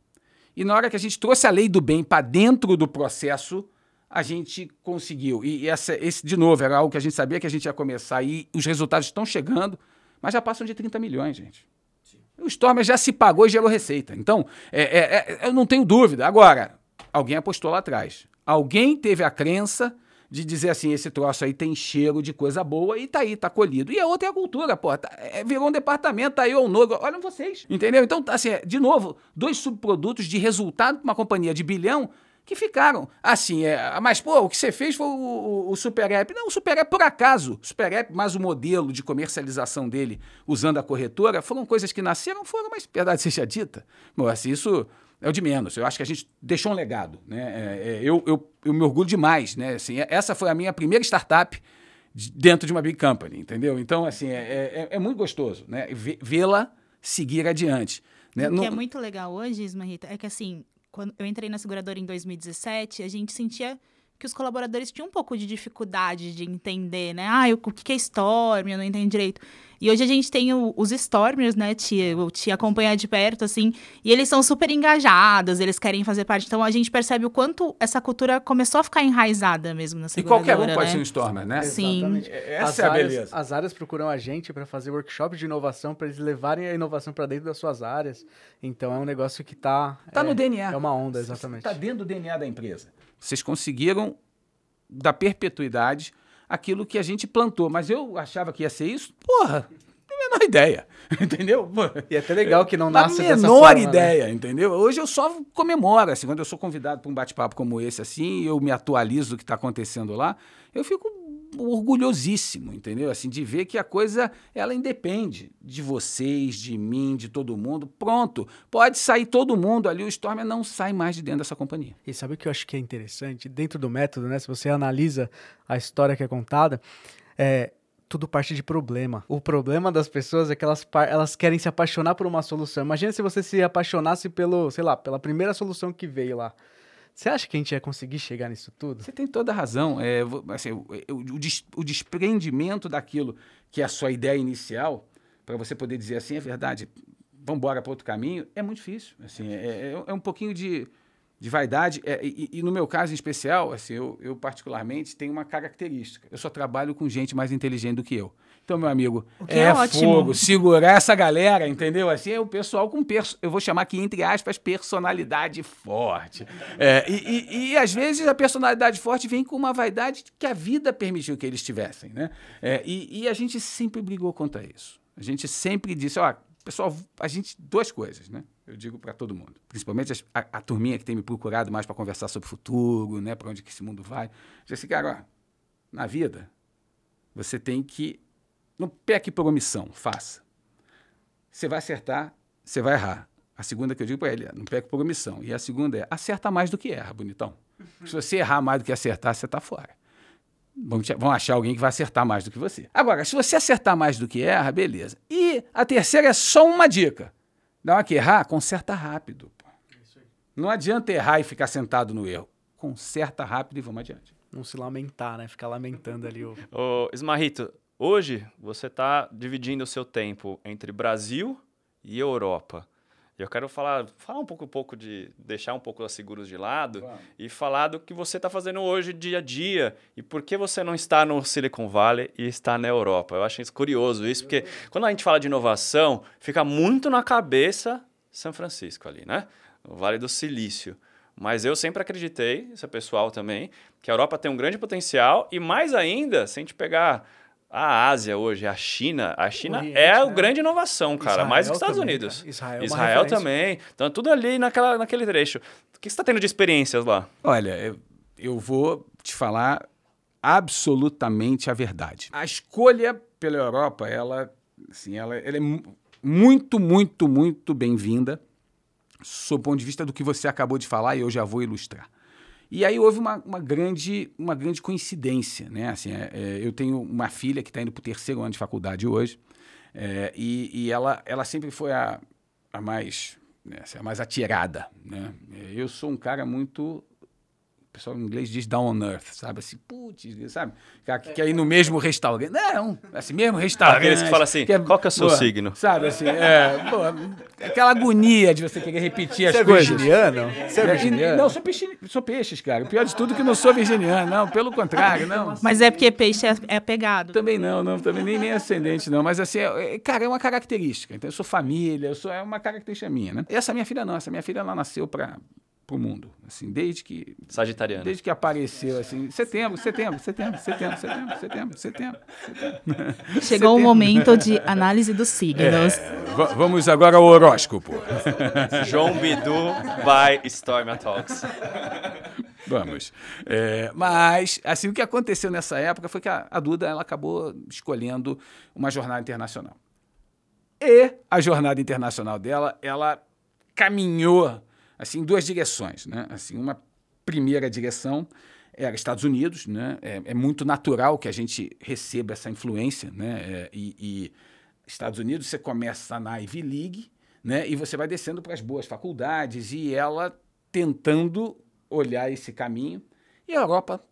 A: E na hora que a gente trouxe a lei do bem para dentro do processo, a gente conseguiu. E essa, esse, de novo, era algo que a gente sabia que a gente ia começar e os resultados estão chegando, mas já passam de 30 milhões, gente. Sim. O Storm já se pagou e gerou receita. Então, é, é, é, eu não tenho dúvida. Agora, alguém apostou lá atrás. Alguém teve a crença de dizer assim, esse troço aí tem cheiro de coisa boa e tá aí, tá colhido. E a outra é a cultura, pô. Tá, é, virou um departamento, tá aí o novo. Olha vocês, entendeu? Então, assim, é, de novo, dois subprodutos de resultado para uma companhia de bilhão que ficaram. Assim, é, mas, pô, o que você fez foi o, o, o Super App. Não, o Super App, por acaso, Super App, mais o modelo de comercialização dele usando a corretora, foram coisas que nasceram, foram, mas verdade seja dita. Assim, isso é o de menos. Eu acho que a gente deixou um legado. Né? É, é, eu, eu, eu me orgulho demais. Né? Assim, essa foi a minha primeira startup dentro de uma big company, entendeu? Então, assim, é, é, é muito gostoso né? vê-la seguir adiante. Né?
C: O que no... é muito legal hoje, Ismarita, é que assim, quando eu entrei na seguradora em 2017, a gente sentia que os colaboradores tinham um pouco de dificuldade de entender, né? Ah, o que é Storm? Eu não entendo direito. E hoje a gente tem o, os Stormers, né, tia? Eu te acompanhar de perto, assim, e eles são super engajados, eles querem fazer parte. Então a gente percebe o quanto essa cultura começou a ficar enraizada mesmo na seguradora,
A: E qualquer um pode
C: né?
A: ser um Stormer, né?
C: Sim.
D: Exatamente. Essa as é a áreas, beleza. As áreas procuram a gente para fazer workshops de inovação, para eles levarem a inovação para dentro das suas áreas. Então é um negócio que está...
A: Está é, no DNA.
D: É uma onda, exatamente.
A: Está dentro do DNA da empresa. Vocês conseguiram da perpetuidade aquilo que a gente plantou. Mas eu achava que ia ser isso, porra, não a menor ideia, entendeu?
D: E é até legal que não nasce
A: dessa forma. menor né? ideia, né? entendeu? Hoje eu só comemoro, assim, quando eu sou convidado para um bate-papo como esse, assim, eu me atualizo do que está acontecendo lá, eu fico orgulhosíssimo, entendeu? Assim, de ver que a coisa, ela independe de vocês, de mim, de todo mundo. Pronto, pode sair todo mundo ali, o Stormer não sai mais de dentro dessa companhia.
D: E sabe o que eu acho que é interessante? Dentro do método, né? Se você analisa a história que é contada, é, tudo parte de problema. O problema das pessoas é que elas, elas querem se apaixonar por uma solução. Imagina se você se apaixonasse pelo, sei lá, pela primeira solução que veio lá. Você acha que a gente ia conseguir chegar nisso tudo?
A: Você tem toda a razão. É, assim, o, o, o desprendimento daquilo que é a sua ideia inicial, para você poder dizer assim, é verdade, vamos embora para outro caminho, é muito difícil. Assim, é, é, é, um pouquinho de De vaidade, é, e, e, no meu caso em especial, assim, eu, eu particularmente tenho uma característica. Eu só trabalho com gente mais inteligente do que eu. Então, meu amigo, é, é fogo, segurar essa galera, entendeu? Assim, é o pessoal com, perso eu vou chamar aqui, entre aspas, personalidade forte. É, e, e, e, às vezes, a personalidade forte vem com uma vaidade que a vida permitiu que eles tivessem, né? É, e, e a gente sempre brigou contra isso. A gente sempre disse, ó, pessoal, a gente, duas coisas, né? Eu digo para todo mundo, principalmente a, a, turminha que tem me procurado mais para conversar sobre o futuro, né? Para onde que esse mundo vai. Disse assim, cara, ó, na vida, você tem que não peque por omissão, faça. Você vai acertar, você vai errar. A segunda que eu digo para ele é, não peque por omissão. E a segunda é, acerta mais do que erra, bonitão. Se você errar mais do que acertar, você está fora. Vão achar alguém que vai acertar mais do que você. Agora, se você acertar mais do que erra, beleza. E a terceira é só uma dica. Dá uma que errar, conserta rápido. Não adianta errar e ficar sentado no erro. Conserta rápido e vamos adiante.
D: Não se lamentar, né? Ficar lamentando ali o.
B: Ô, Esmarrito, Hoje, você está dividindo o seu tempo entre Brasil e Europa. E eu quero falar, falar um pouco, um pouco de deixar um pouco as seguros de lado e falar do que você está fazendo hoje dia a dia e por que você não está no Silicon Valley e está na Europa. Eu acho isso curioso isso, porque quando a gente fala de inovação, fica muito na cabeça São Francisco ali, né? O Vale do Silício. Mas eu sempre acreditei, isso é pessoal também, que a Europa tem um grande potencial e mais ainda, se a gente pegar a Ásia hoje, a China, a China Oriente, é a né? grande inovação, cara, Israel mais que os Estados também, Unidos. Cara. Israel, é Israel também. Então é tudo ali naquela, naquele trecho. O que você está tendo de experiências lá?
A: Olha, eu, eu vou te falar absolutamente a verdade. A escolha pela Europa, ela, assim, ela, ela é muito, muito, muito bem-vinda, sob o ponto de vista do que você acabou de falar, e eu já vou ilustrar. E aí houve uma, uma, grande, uma grande coincidência, né? Assim, é, é, eu tenho uma filha que está indo para o terceiro ano de faculdade hoje, é, e, e ela, ela sempre foi a, a mais né, assim, a mais atirada, né? Eu sou um cara muito pessoal em inglês diz down on earth, sabe? Assim, putz, sabe? Que, que aí no mesmo restaurante. Não, assim, mesmo restaurante.
B: Aqueles que falam assim, que é, qual que é o seu pô, signo?
A: Sabe, assim, é, pô, aquela agonia de você querer repetir
D: você
A: as é coisas.
D: Virginiano? Você é
A: virginiano? Não, sou, peixe, sou peixes, cara. O pior de tudo é que não sou virginiano, não, pelo contrário, não.
C: Mas é porque peixe é, é pegado.
A: Também não, não, também nem, nem ascendente, não. Mas assim, é, é, cara, é uma característica. Então, eu sou família, eu sou, é uma característica minha, né? Essa minha filha não, essa minha filha ela nasceu para pro mundo, assim, desde que
B: Sagitariano.
A: Desde que apareceu assim, setembro, setembro, setembro, setembro, setembro, setembro, setembro. setembro.
C: Chegou o momento de análise dos signos.
A: É, vamos agora ao horóscopo.
B: João Bidu by Storm Talks.
A: Vamos. É, mas, assim, o que aconteceu nessa época foi que a, a Duda ela acabou escolhendo uma jornada internacional. E a jornada internacional dela, ela caminhou assim, em duas direções. Né? Assim, uma primeira direção era Estados Unidos, né? É, é, muito natural que a gente receba essa influência, né? É, e, e, Estados Unidos você começa na Ivy League, né? E você vai descendo para as boas faculdades e ela tentando olhar esse caminho e a Europa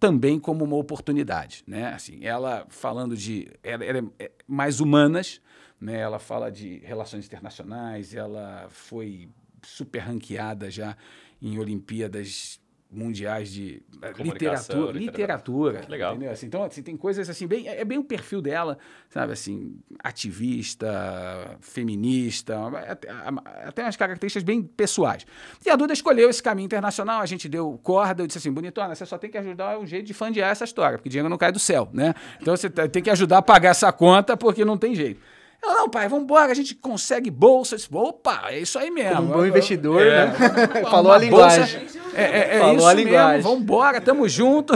A: também como uma oportunidade, né? Assim, ela falando de, ela, ela é mais humanas, né? Ela fala de relações internacionais, ela foi super ranqueada já em Olimpíadas mundiais de literatura, literatura, literatura
B: legal.
A: Entendeu? Assim, então, assim, tem coisas assim, bem, é bem o perfil dela, sabe, assim, ativista, feminista, até, até umas características bem pessoais. E a Duda escolheu esse caminho internacional, a gente deu corda, eu disse assim, bonitona, você só tem que ajudar um jeito de fandear essa história, porque dinheiro não cai do céu, né? Então você tem que ajudar a pagar essa conta, porque não tem jeito. Ela, não, pai, vamos embora, a gente consegue bolsa. Disse, Opa, é isso aí mesmo.
D: Como um bom investidor, é, né? Falou a linguagem.
A: É, é, é Falou isso a linguagem. mesmo, vamos embora, tamo junto.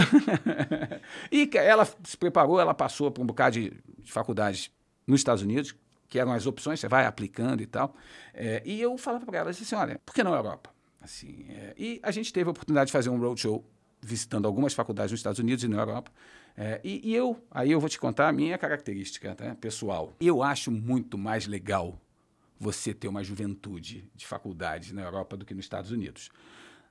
A: e ela se preparou, ela passou por um bocado de, de faculdades nos Estados Unidos, que eram as opções, você vai aplicando e tal. É, e eu falava para ela, disse assim, olha, por que não Europa? Assim, é, e a gente teve a oportunidade de fazer um roadshow visitando algumas faculdades nos Estados Unidos e na Europa. É, e, e, eu, aí eu vou te contar a minha característica tá, pessoal. Eu acho muito mais legal você ter uma juventude de faculdades na Europa do que nos Estados Unidos.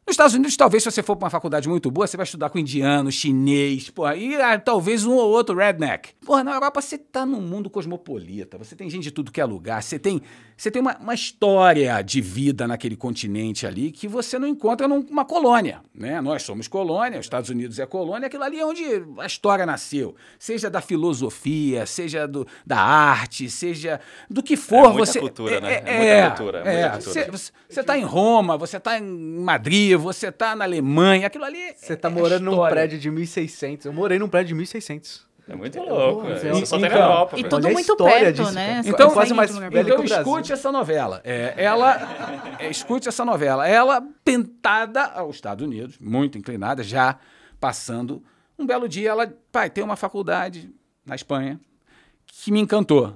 A: Nos Estados Unidos, talvez, se você for para uma faculdade muito boa, você vai estudar com indiano, chinês, porra, e ah, talvez um ou outro redneck. Porra, na Europa você está num mundo cosmopolita, você tem gente de tudo que é lugar, você tem você tem uma, uma história de vida naquele continente ali que você não encontra numa colônia. Né? Nós somos colônia, os Estados Unidos é colônia, aquilo ali é onde a história nasceu. Seja da filosofia, seja do, da arte, seja do que for.
B: É muita
A: você,
B: cultura, né?
A: É,
B: É muita cultura, é muita cultura.
A: Você está em Roma, você está em Madrid, você está na Alemanha, aquilo ali.
D: Você tá
A: é- é
D: morando num prédio de 1600. Eu morei num prédio de 1600.
B: É muito louco.
D: Mas
B: é.
D: é-
B: Isso só tem na
A: então-
B: Europa.
C: E tudo muito
D: história
C: perto,
D: disso,
C: né?
A: Então-
C: consegue
D: quase mais
A: Então
D: que o Brasil.
A: escute essa novela. É, ela é, escute essa novela. Ela tentada aos Estados Unidos, muito inclinada, já passando. Um belo dia, ela, pai, tem uma faculdade na Espanha que me encantou.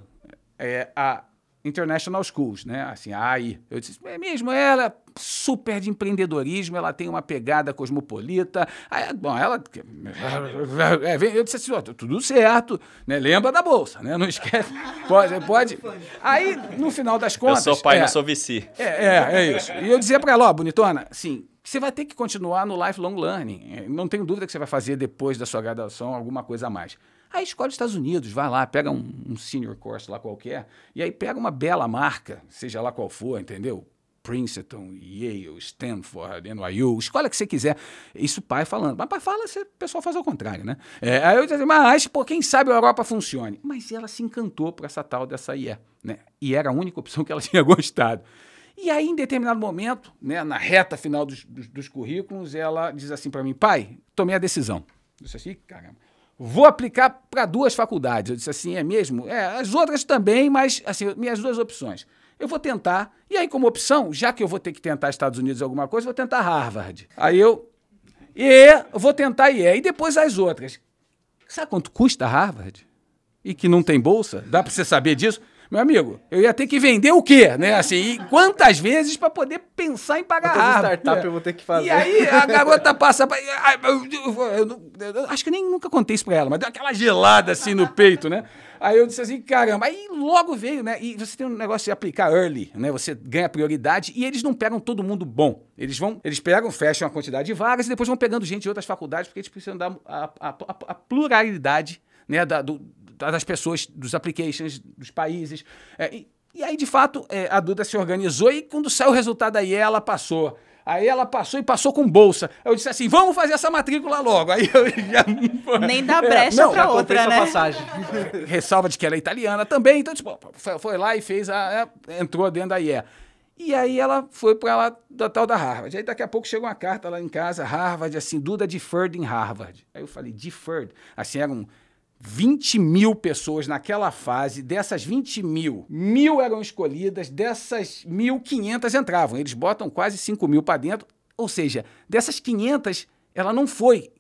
A: É a International Schools, né? Assim, a AI. Eu disse, é mesmo, ela é super de empreendedorismo, ela tem uma pegada cosmopolita. Aí, bom, ela. é, vem- Eu disse assim, ó, tudo certo, né? Lembra da bolsa, né? Não esquece. Pode, pode. Aí, no final das
B: Eu
A: contas.
B: sou pai,
A: é,
B: não sou VC.
A: é, é, é isso. E eu dizia pra ela, ó, bonitona, assim, você vai ter que continuar no lifelong learning. É, Não tenho dúvida que você vai fazer depois da sua graduação alguma coisa a mais. Aí escolhe os Estados Unidos, vai lá, pega um, um senior course lá qualquer, e aí pega uma bela marca, seja lá qual for, entendeu? Princeton, Yale, Stanford, NYU, escolha o que você quiser. Isso o pai falando. Mas pai fala, o pessoal faz ao contrário, né? É, aí eu assim, mas pô, quem sabe a Europa funcione. Mas ela se encantou por essa tal dessa IE, né? E era a única opção que ela tinha gostado. E aí, em determinado momento, né, na reta final dos, dos, dos currículos, ela diz assim para mim, pai, tomei a decisão. Eu disse assim, caramba, vou aplicar para duas faculdades. Eu disse assim, é mesmo? É, as outras também, mas assim, minhas duas opções. Eu vou tentar, e aí como opção, já que eu vou ter que tentar Estados Unidos alguma coisa, vou tentar Harvard. Aí eu, e vou tentar IE, e depois as outras. Sabe quanto custa Harvard? E que não tem bolsa? Dá para você saber disso? Meu amigo, eu ia ter que vender o quê, né? Assim, e quantas vezes para poder pensar em pagar
D: Quantas startup eu vou ter que fazer?
A: E aí a garota passa. pra- eu- acho que nem nunca contei isso pra ela, mas deu aquela gelada assim no peito, né? Aí eu disse assim, caramba. Aí logo veio, né? E você tem um negócio de aplicar early, né? Você ganha prioridade e eles não pegam todo mundo bom. Eles vão, eles pegam, fecham a quantidade de vagas e depois vão pegando gente de outras faculdades porque eles precisam dar a, a- a- a pluralidade, né? Da, do- das pessoas, dos applications, dos países. É, e, e aí, de fato, é, a Duda se organizou e quando saiu o resultado aí, ela passou. Aí ela passou e passou com bolsa. Eu disse assim, vamos fazer essa matrícula logo. Aí eu já...
C: Nem dá
A: É,
C: brecha
A: não,
C: pra
A: já
D: Comprei
C: outra, né?
D: passagem.
A: ressalva de que ela é italiana também. Então, tipo, foi, lá e fez a. é, entrou dentro da IE. E aí ela foi para ela da tal da Harvard. Aí daqui a pouco chegou uma carta lá em casa, Harvard, assim, Duda deferred em Harvard. Aí eu falei, deferred. Assim, eram 20 mil pessoas naquela fase. Dessas 20 mil, mil eram escolhidas, dessas 1.500 entravam. Eles botam quase 5 mil para dentro. Ou seja, dessas 500, ela não foi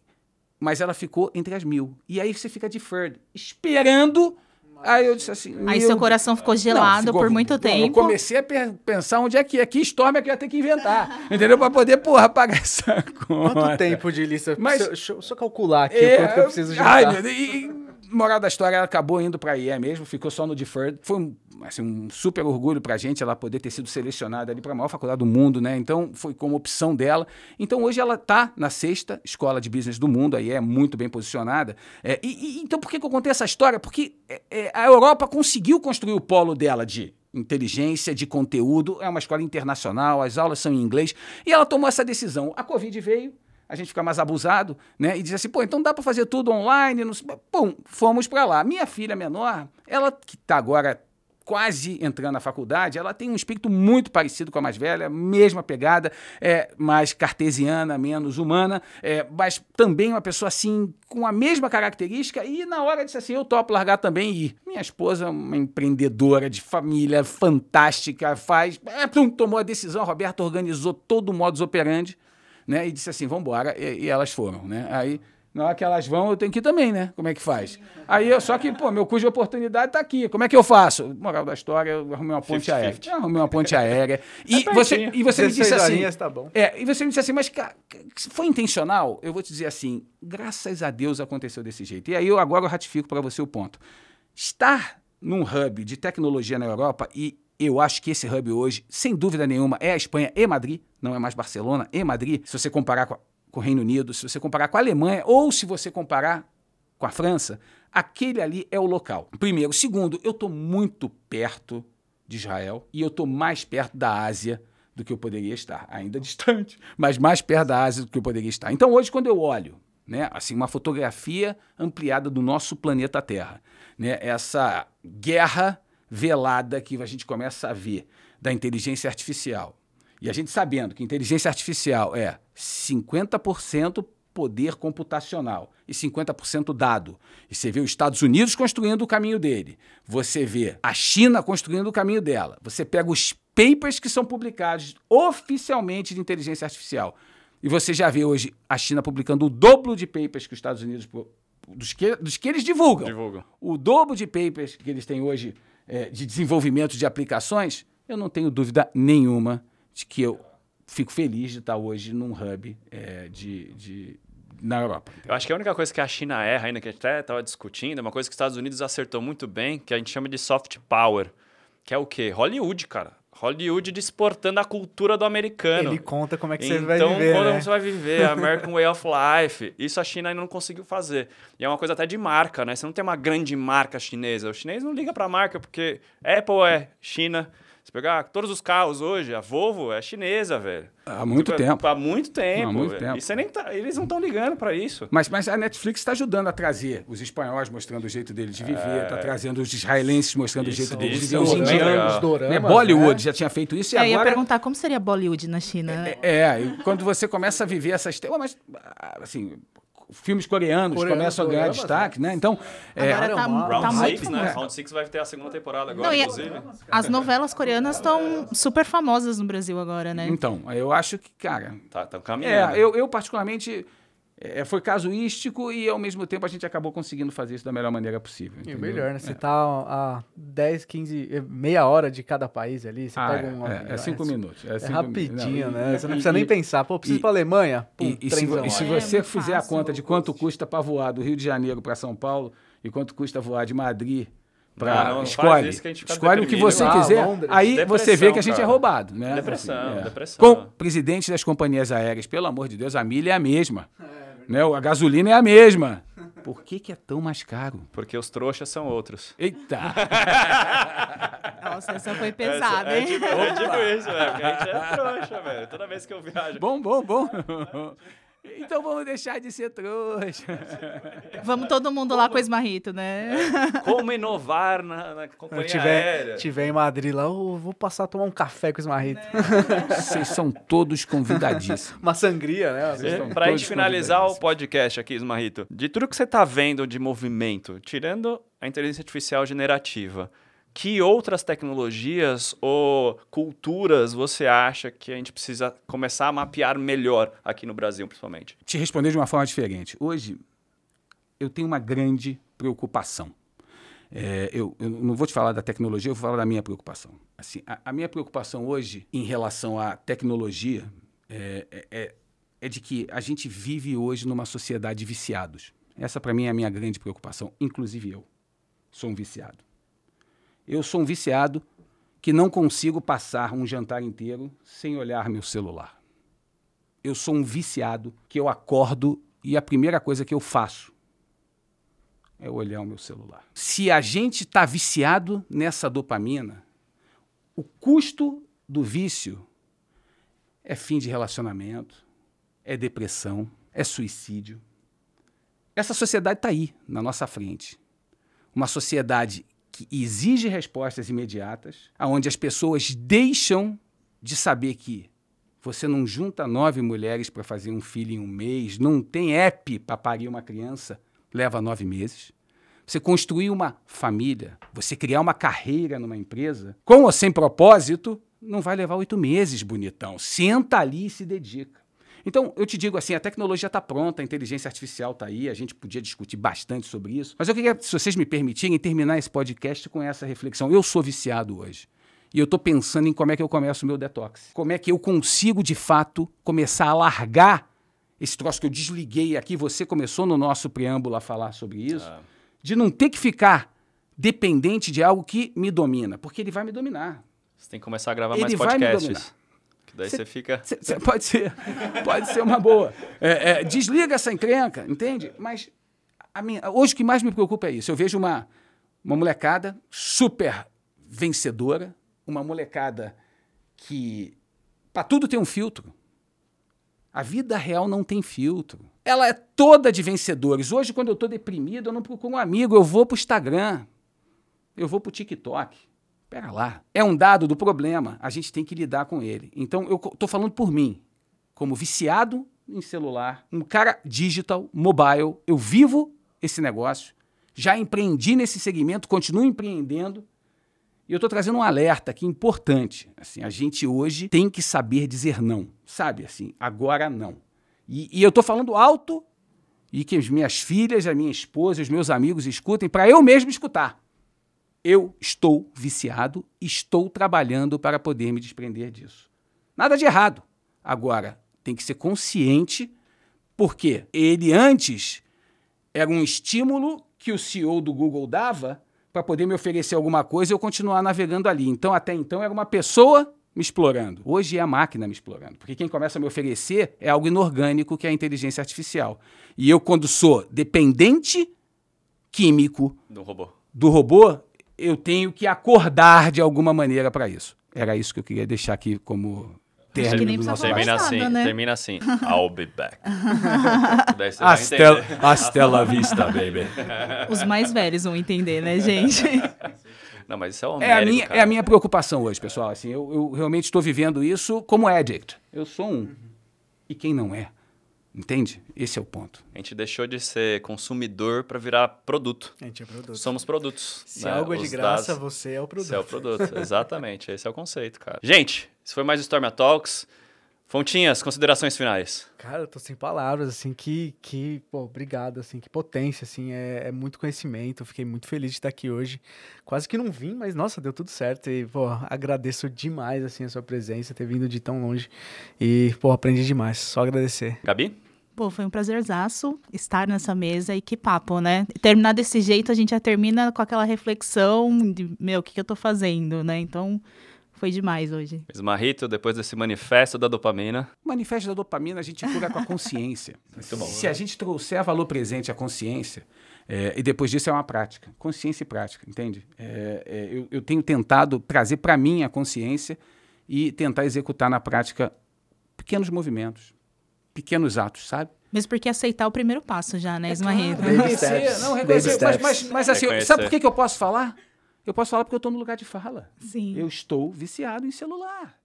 A: mas ela ficou entre as mil. E aí você fica deferred, esperando. Aí eu disse assim.
C: Aí
A: meu
C: seu coração ficou gelado
A: ficou-
C: por muito
A: Não,
C: tempo.
A: Eu comecei a pensar onde é que é, que storm é que eu ia ter que inventar. entendeu? Pra poder, porra, pagar essa conta.
D: Quanto tempo de lista?
A: Mas-
D: Mas... Deixa eu só calcular aqui
A: É,
D: o quanto que eu preciso juntar.
A: Ai, meu Deus, e, moral da história, ela acabou indo pra IE mesmo, ficou só no deferred. Foi um, assim, um super orgulho pra gente ela poder ter sido selecionada ali pra maior faculdade do mundo, né? Então, foi como opção dela. Então, hoje ela tá na sexta escola de business do mundo, a IE é muito bem posicionada. É, e, e- então, por que, que eu contei essa história? Porque é, é, a Europa conseguiu construir o polo dela de inteligência, de conteúdo, é uma escola internacional, as aulas são em inglês, e ela tomou essa decisão. A Covid veio, a gente fica mais abusado, né? E diz assim, pô, então dá para fazer tudo online. Bom, fomos para lá. Minha filha menor, ela que está agora quase entrando na faculdade, ela tem um espírito muito parecido com a mais velha, mesma pegada, é, mais cartesiana, menos humana, é, mas também uma pessoa assim, com a mesma característica, e na hora disse assim, eu topo largar também e ir. Minha esposa, uma empreendedora de família fantástica, faz, é, tomou a decisão, a Roberta organizou todo o modus operandi, né, e disse assim, vamos embora, e, e elas foram, né, aí... Na hora que elas vão, eu tenho que ir também, né? Como é que faz? Aí eu, só que, pô, meu custo de oportunidade tá aqui. Como é que eu faço? Moral da história, eu arrumei uma ponte
B: 50-50.
A: aérea. Arrumei uma ponte aérea. E
B: É
A: você, e você me disse
D: 16
A: assim.
D: horinhas, tá bom.
A: É, e você me disse assim, mas cara, foi intencional? Eu vou te dizer assim, graças a Deus aconteceu desse jeito. E aí eu agora eu ratifico para você o ponto. Estar num hub de tecnologia na Europa e eu acho que esse hub hoje, sem dúvida nenhuma, é a Espanha e Madrid, não é mais Barcelona e Madrid. Se você comparar com, a- com o Reino Unido, se você comparar com a Alemanha ou se você comparar com a França, aquele ali é o local. Primeiro. Segundo, eu estou muito perto de Israel e eu estou mais perto da Ásia do que eu poderia estar, ainda distante, mas mais perto da Ásia do que eu poderia estar. Então hoje quando eu olho, né, assim uma fotografia ampliada do nosso planeta Terra, né, essa guerra velada que a gente começa a ver da inteligência artificial. E a gente sabendo que inteligência artificial é 50% poder computacional e 50% dado. E você vê os Estados Unidos construindo o caminho dele. Você vê a China construindo o caminho dela. Você pega os papers que são publicados oficialmente de inteligência artificial. E você já vê hoje a China publicando o dobro de papers que os Estados Unidos dos que, dos que eles divulgam.
B: Divulgam.
A: O dobro de papers que eles têm hoje é, de desenvolvimento de aplicações, eu não tenho dúvida nenhuma de que eu fico feliz de estar hoje num hub é, de, de, na Europa.
B: Eu acho que a única coisa que a China erra ainda, que a gente até estava discutindo, é uma coisa que os Estados Unidos acertou muito bem, que a gente chama de soft power. Que é o quê? Hollywood, cara. Hollywood exportando a cultura do americano.
D: Ele conta como é que
B: então,
D: você vai viver,
B: como
D: né?
B: você vai viver, American Way of Life. Isso a China ainda não conseguiu fazer. E é uma coisa até de marca, né? Você não tem uma grande marca chinesa. O chinês não liga para marca, porque Apple é China, se pegar todos os carros hoje, a Volvo é chinesa, velho.
A: Há muito
B: Tipo,
A: tempo.
B: Há muito tempo.
A: Há muito
B: velho.
A: tempo.
B: E você nem tá- eles não estão ligando para isso.
A: Mas, mas a Netflix está ajudando a trazer os espanhóis mostrando o jeito deles de viver, está trazendo os israelenses mostrando
B: Isso-
A: o jeito deles de
B: isso
A: viver, os
B: é
A: indianos.
D: Os doramas,
A: Né? Bollywood
D: né?
A: já tinha feito isso e
C: É, eu ia
A: agora...
C: perguntar como seria Bollywood na China.
A: É, e quando você começa a viver essas... Mas, assim, filmes coreanos
D: Coreanos,
A: começam a ganhar destaque, né? Então, é,
C: Agora tá,
D: Round
C: tá
B: Round
C: muito...
B: 6, né? Round 6 vai ter a segunda temporada agora,
C: Não,
B: inclusive.
C: As novelas coreanas estão super famosas no Brasil agora, né?
A: então, eu acho que, cara,
B: Tá, tá caminhando.
A: É, eu, eu particularmente é, foi casuístico e ao mesmo tempo a gente acabou conseguindo fazer isso da melhor maneira possível.
D: E o melhor, né? Você
A: É.
D: tá a 10, 15, eh, meia hora de cada país ali. Você
A: Ah,
D: pega
A: é,
D: um
A: é, é cinco minutos. É,
D: É
A: cinco
D: rapidinho,
A: minutos.
D: né?
A: Não,
D: Você não
A: e-
D: precisa nem
A: e-
D: pensar. Pô, preciso
A: e-
D: ir pra Alemanha? Pum,
A: E, e se, e se.
C: É,
A: você fizer a conta de quanto custa para voar do Rio de Janeiro para São Paulo e quanto custa voar de Madrid
B: Não,
A: para
B: não, não faz
A: escolhe,
B: isso que a gente fica
A: escolhe o que você
D: Ah,
A: quiser,
D: Londres.
A: aí você
B: Depressão,
A: vê que a gente é
B: cara.
A: roubado, né?
B: Depressão,
A: é.
B: depressão.
A: Com presidente das companhias aéreas, pelo amor de Deus, a milha é a mesma, né? A gasolina é a mesma. Por que, que é tão mais caro?
B: Porque os trouxas são outros.
A: Eita!
C: Nossa, essa foi pesada,
B: é,
C: hein?
B: tipo, é tipo isso, velho. Porque a gente é trouxa, velho. Toda vez que eu viajo.
A: bom, bom, bom. Então vamos deixar de ser trouxa.
C: Vamos todo mundo lá com o Esmarrito, né?
B: Como inovar na, na companhia
D: eu tiver,
B: aérea.
D: tiver em Madrid lá, eu vou passar a tomar um café com o Esmarrito.
A: Vocês são todos convidadíssimos.
D: Uma sangria, né?
A: Estão
B: Pra
A: todos
B: gente finalizar o podcast aqui, Ismarrito, de tudo que você tá vendo de movimento, tirando a inteligência artificial generativa, que outras tecnologias ou culturas você acha que a gente precisa começar a mapear melhor aqui no Brasil, principalmente?
A: Te responder de uma forma diferente. Hoje, eu tenho uma grande preocupação. É, eu, eu não vou te falar da tecnologia, eu vou falar da minha preocupação. Assim, a, a minha preocupação hoje em relação à tecnologia é, é- é, é de que a gente vive hoje numa sociedade de viciados. Essa, para mim, é a minha grande preocupação. Inclusive eu sou um viciado. Eu sou um viciado que não consigo passar um jantar inteiro sem olhar meu celular. Eu sou um viciado que eu acordo e a primeira coisa que eu faço é olhar o meu celular. Se a gente está viciado nessa dopamina, o custo do vício é fim de relacionamento, é depressão, é suicídio. Essa sociedade está aí, na nossa frente. Uma sociedade que exige respostas imediatas, aonde as pessoas deixam de saber que você não junta nove mulheres para fazer um filho em um mês, não tem app para parir uma criança, leva nove meses. Você construir uma família, você criar uma carreira numa empresa, com ou sem propósito, não vai levar oito meses, bonitão. Senta ali e se dedica. Então, eu te digo assim, a tecnologia está pronta, a inteligência artificial está aí, a gente podia discutir bastante sobre isso. Mas eu queria, se vocês me permitirem, terminar esse podcast com essa reflexão. Eu sou viciado hoje. E eu estou pensando em como é que eu começo o meu detox. Como é que eu consigo, de fato, começar a largar esse troço que eu desliguei aqui. Você começou no nosso preâmbulo a falar sobre isso.
B: Ah.
A: De não ter que ficar dependente de algo que me domina. Porque ele vai me dominar.
B: Você tem que começar a gravar
A: Ele
B: mais
A: vai me
B: podcasts. Daí
A: Cê-
B: você fica.
A: Cê- cê pode ser, pode ser uma boa. É, é, desliga essa encrenca, entende? Mas a minha- hoje o que mais me preocupa é isso. Eu vejo uma, uma molecada super vencedora, uma molecada que para tudo tem um filtro. A vida real não tem filtro. Ela é toda de vencedores. Hoje, quando eu estou deprimido, eu não procuro um amigo, eu vou para o Instagram, eu vou para o TikTok. Pera lá. É um dado do problema, a gente tem que lidar com ele. Então, eu estou falando por mim, como viciado em celular, um cara digital, mobile, eu vivo esse negócio, já empreendi nesse segmento, continuo empreendendo. E eu estou trazendo um alerta aqui importante. Assim, a gente hoje tem que saber dizer não, sabe? Assim, agora não. E, e eu estou falando alto e que as minhas filhas, a minha esposa, os meus amigos escutem para eu mesmo escutar. Eu estou viciado, estou trabalhando para poder me desprender disso. Nada de errado. Agora, tem que ser consciente, porque ele antes era um estímulo que o CEO do Google dava para poder me oferecer alguma coisa e eu continuar navegando ali. Então, até então, era uma pessoa me explorando. Hoje é a máquina me explorando, porque quem começa a me oferecer é algo inorgânico, que é a inteligência artificial. E eu, quando sou dependente químico
B: do robô,
A: do robô eu tenho que acordar de alguma maneira para isso. Era isso que eu queria deixar aqui como
C: término do nosso
B: Termina assim, né? termina assim. I'll be back.
A: Hasta la vista, baby.
C: Os mais velhos vão entender, né, gente?
B: Não, mas isso é,
A: é a minha É a minha preocupação hoje, pessoal. Assim, eu, eu realmente estou vivendo isso como addict. Eu sou um. E quem não é? Entende? Esse é o ponto.
B: A gente deixou de ser consumidor para virar produto.
D: A gente é produto.
B: Somos produtos.
D: Se né? algo é de graça, dados, você é o produto.
B: Você é o produto, exatamente. Esse é o conceito, cara. Gente, esse foi mais o Storm Talks. Fontinhas, considerações finais.
D: Cara, eu tô sem palavras, assim, que, que pô, obrigado, assim, que potência, assim, é, é, muito conhecimento, eu fiquei muito feliz de estar aqui hoje. Quase que não vim, mas, nossa, deu tudo certo e, pô, agradeço demais, assim, a sua presença, ter vindo de tão longe e, pô, aprendi demais, só agradecer.
B: Gabi?
C: Pô, foi um prazerzaço estar nessa mesa e que papo, né? Terminar desse jeito, a gente já termina com aquela reflexão de, meu, o que, que eu tô fazendo, né? Então, foi demais hoje.
B: Esmarrito, depois desse manifesto da dopamina.
A: O manifesto da dopamina a gente cura com a consciência. Muito bom. Se a gente trouxer valor presente à consciência, é, e depois disso é uma prática. Consciência e prática, entende? É, é, eu, eu tenho tentado trazer para mim a consciência e tentar executar na prática pequenos movimentos, pequenos atos, sabe?
C: Mesmo porque aceitar o primeiro passo já, né?
A: Claro, reconhecer, não, reconhecer. Mas, mas, mas assim, reconhecer. sabe por que, que eu posso falar? Eu posso falar porque eu estou no lugar de fala.
C: Sim.
A: Eu estou viciado em celular.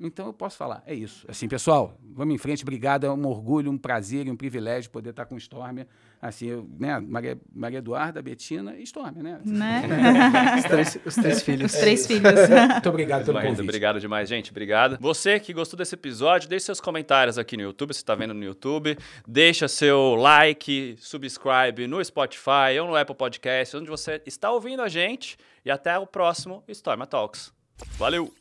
A: Então eu posso falar, é isso. Assim, pessoal, vamos em frente, obrigado, é um orgulho, um prazer e um privilégio poder estar com o Storm. Assim, eu, né, Maria, Maria Eduarda, Betina e Storm, né?
C: né?
D: os, três, os três filhos.
C: Os três filhos.
A: Muito obrigado pelo
B: convite. Obrigado demais, gente. Obrigado. Você que gostou desse episódio, deixe seus comentários aqui no YouTube, se está vendo no YouTube. Deixa seu like, subscribe no Spotify ou no Apple Podcast, onde você está ouvindo a gente. E até o próximo Storm Talks. Valeu!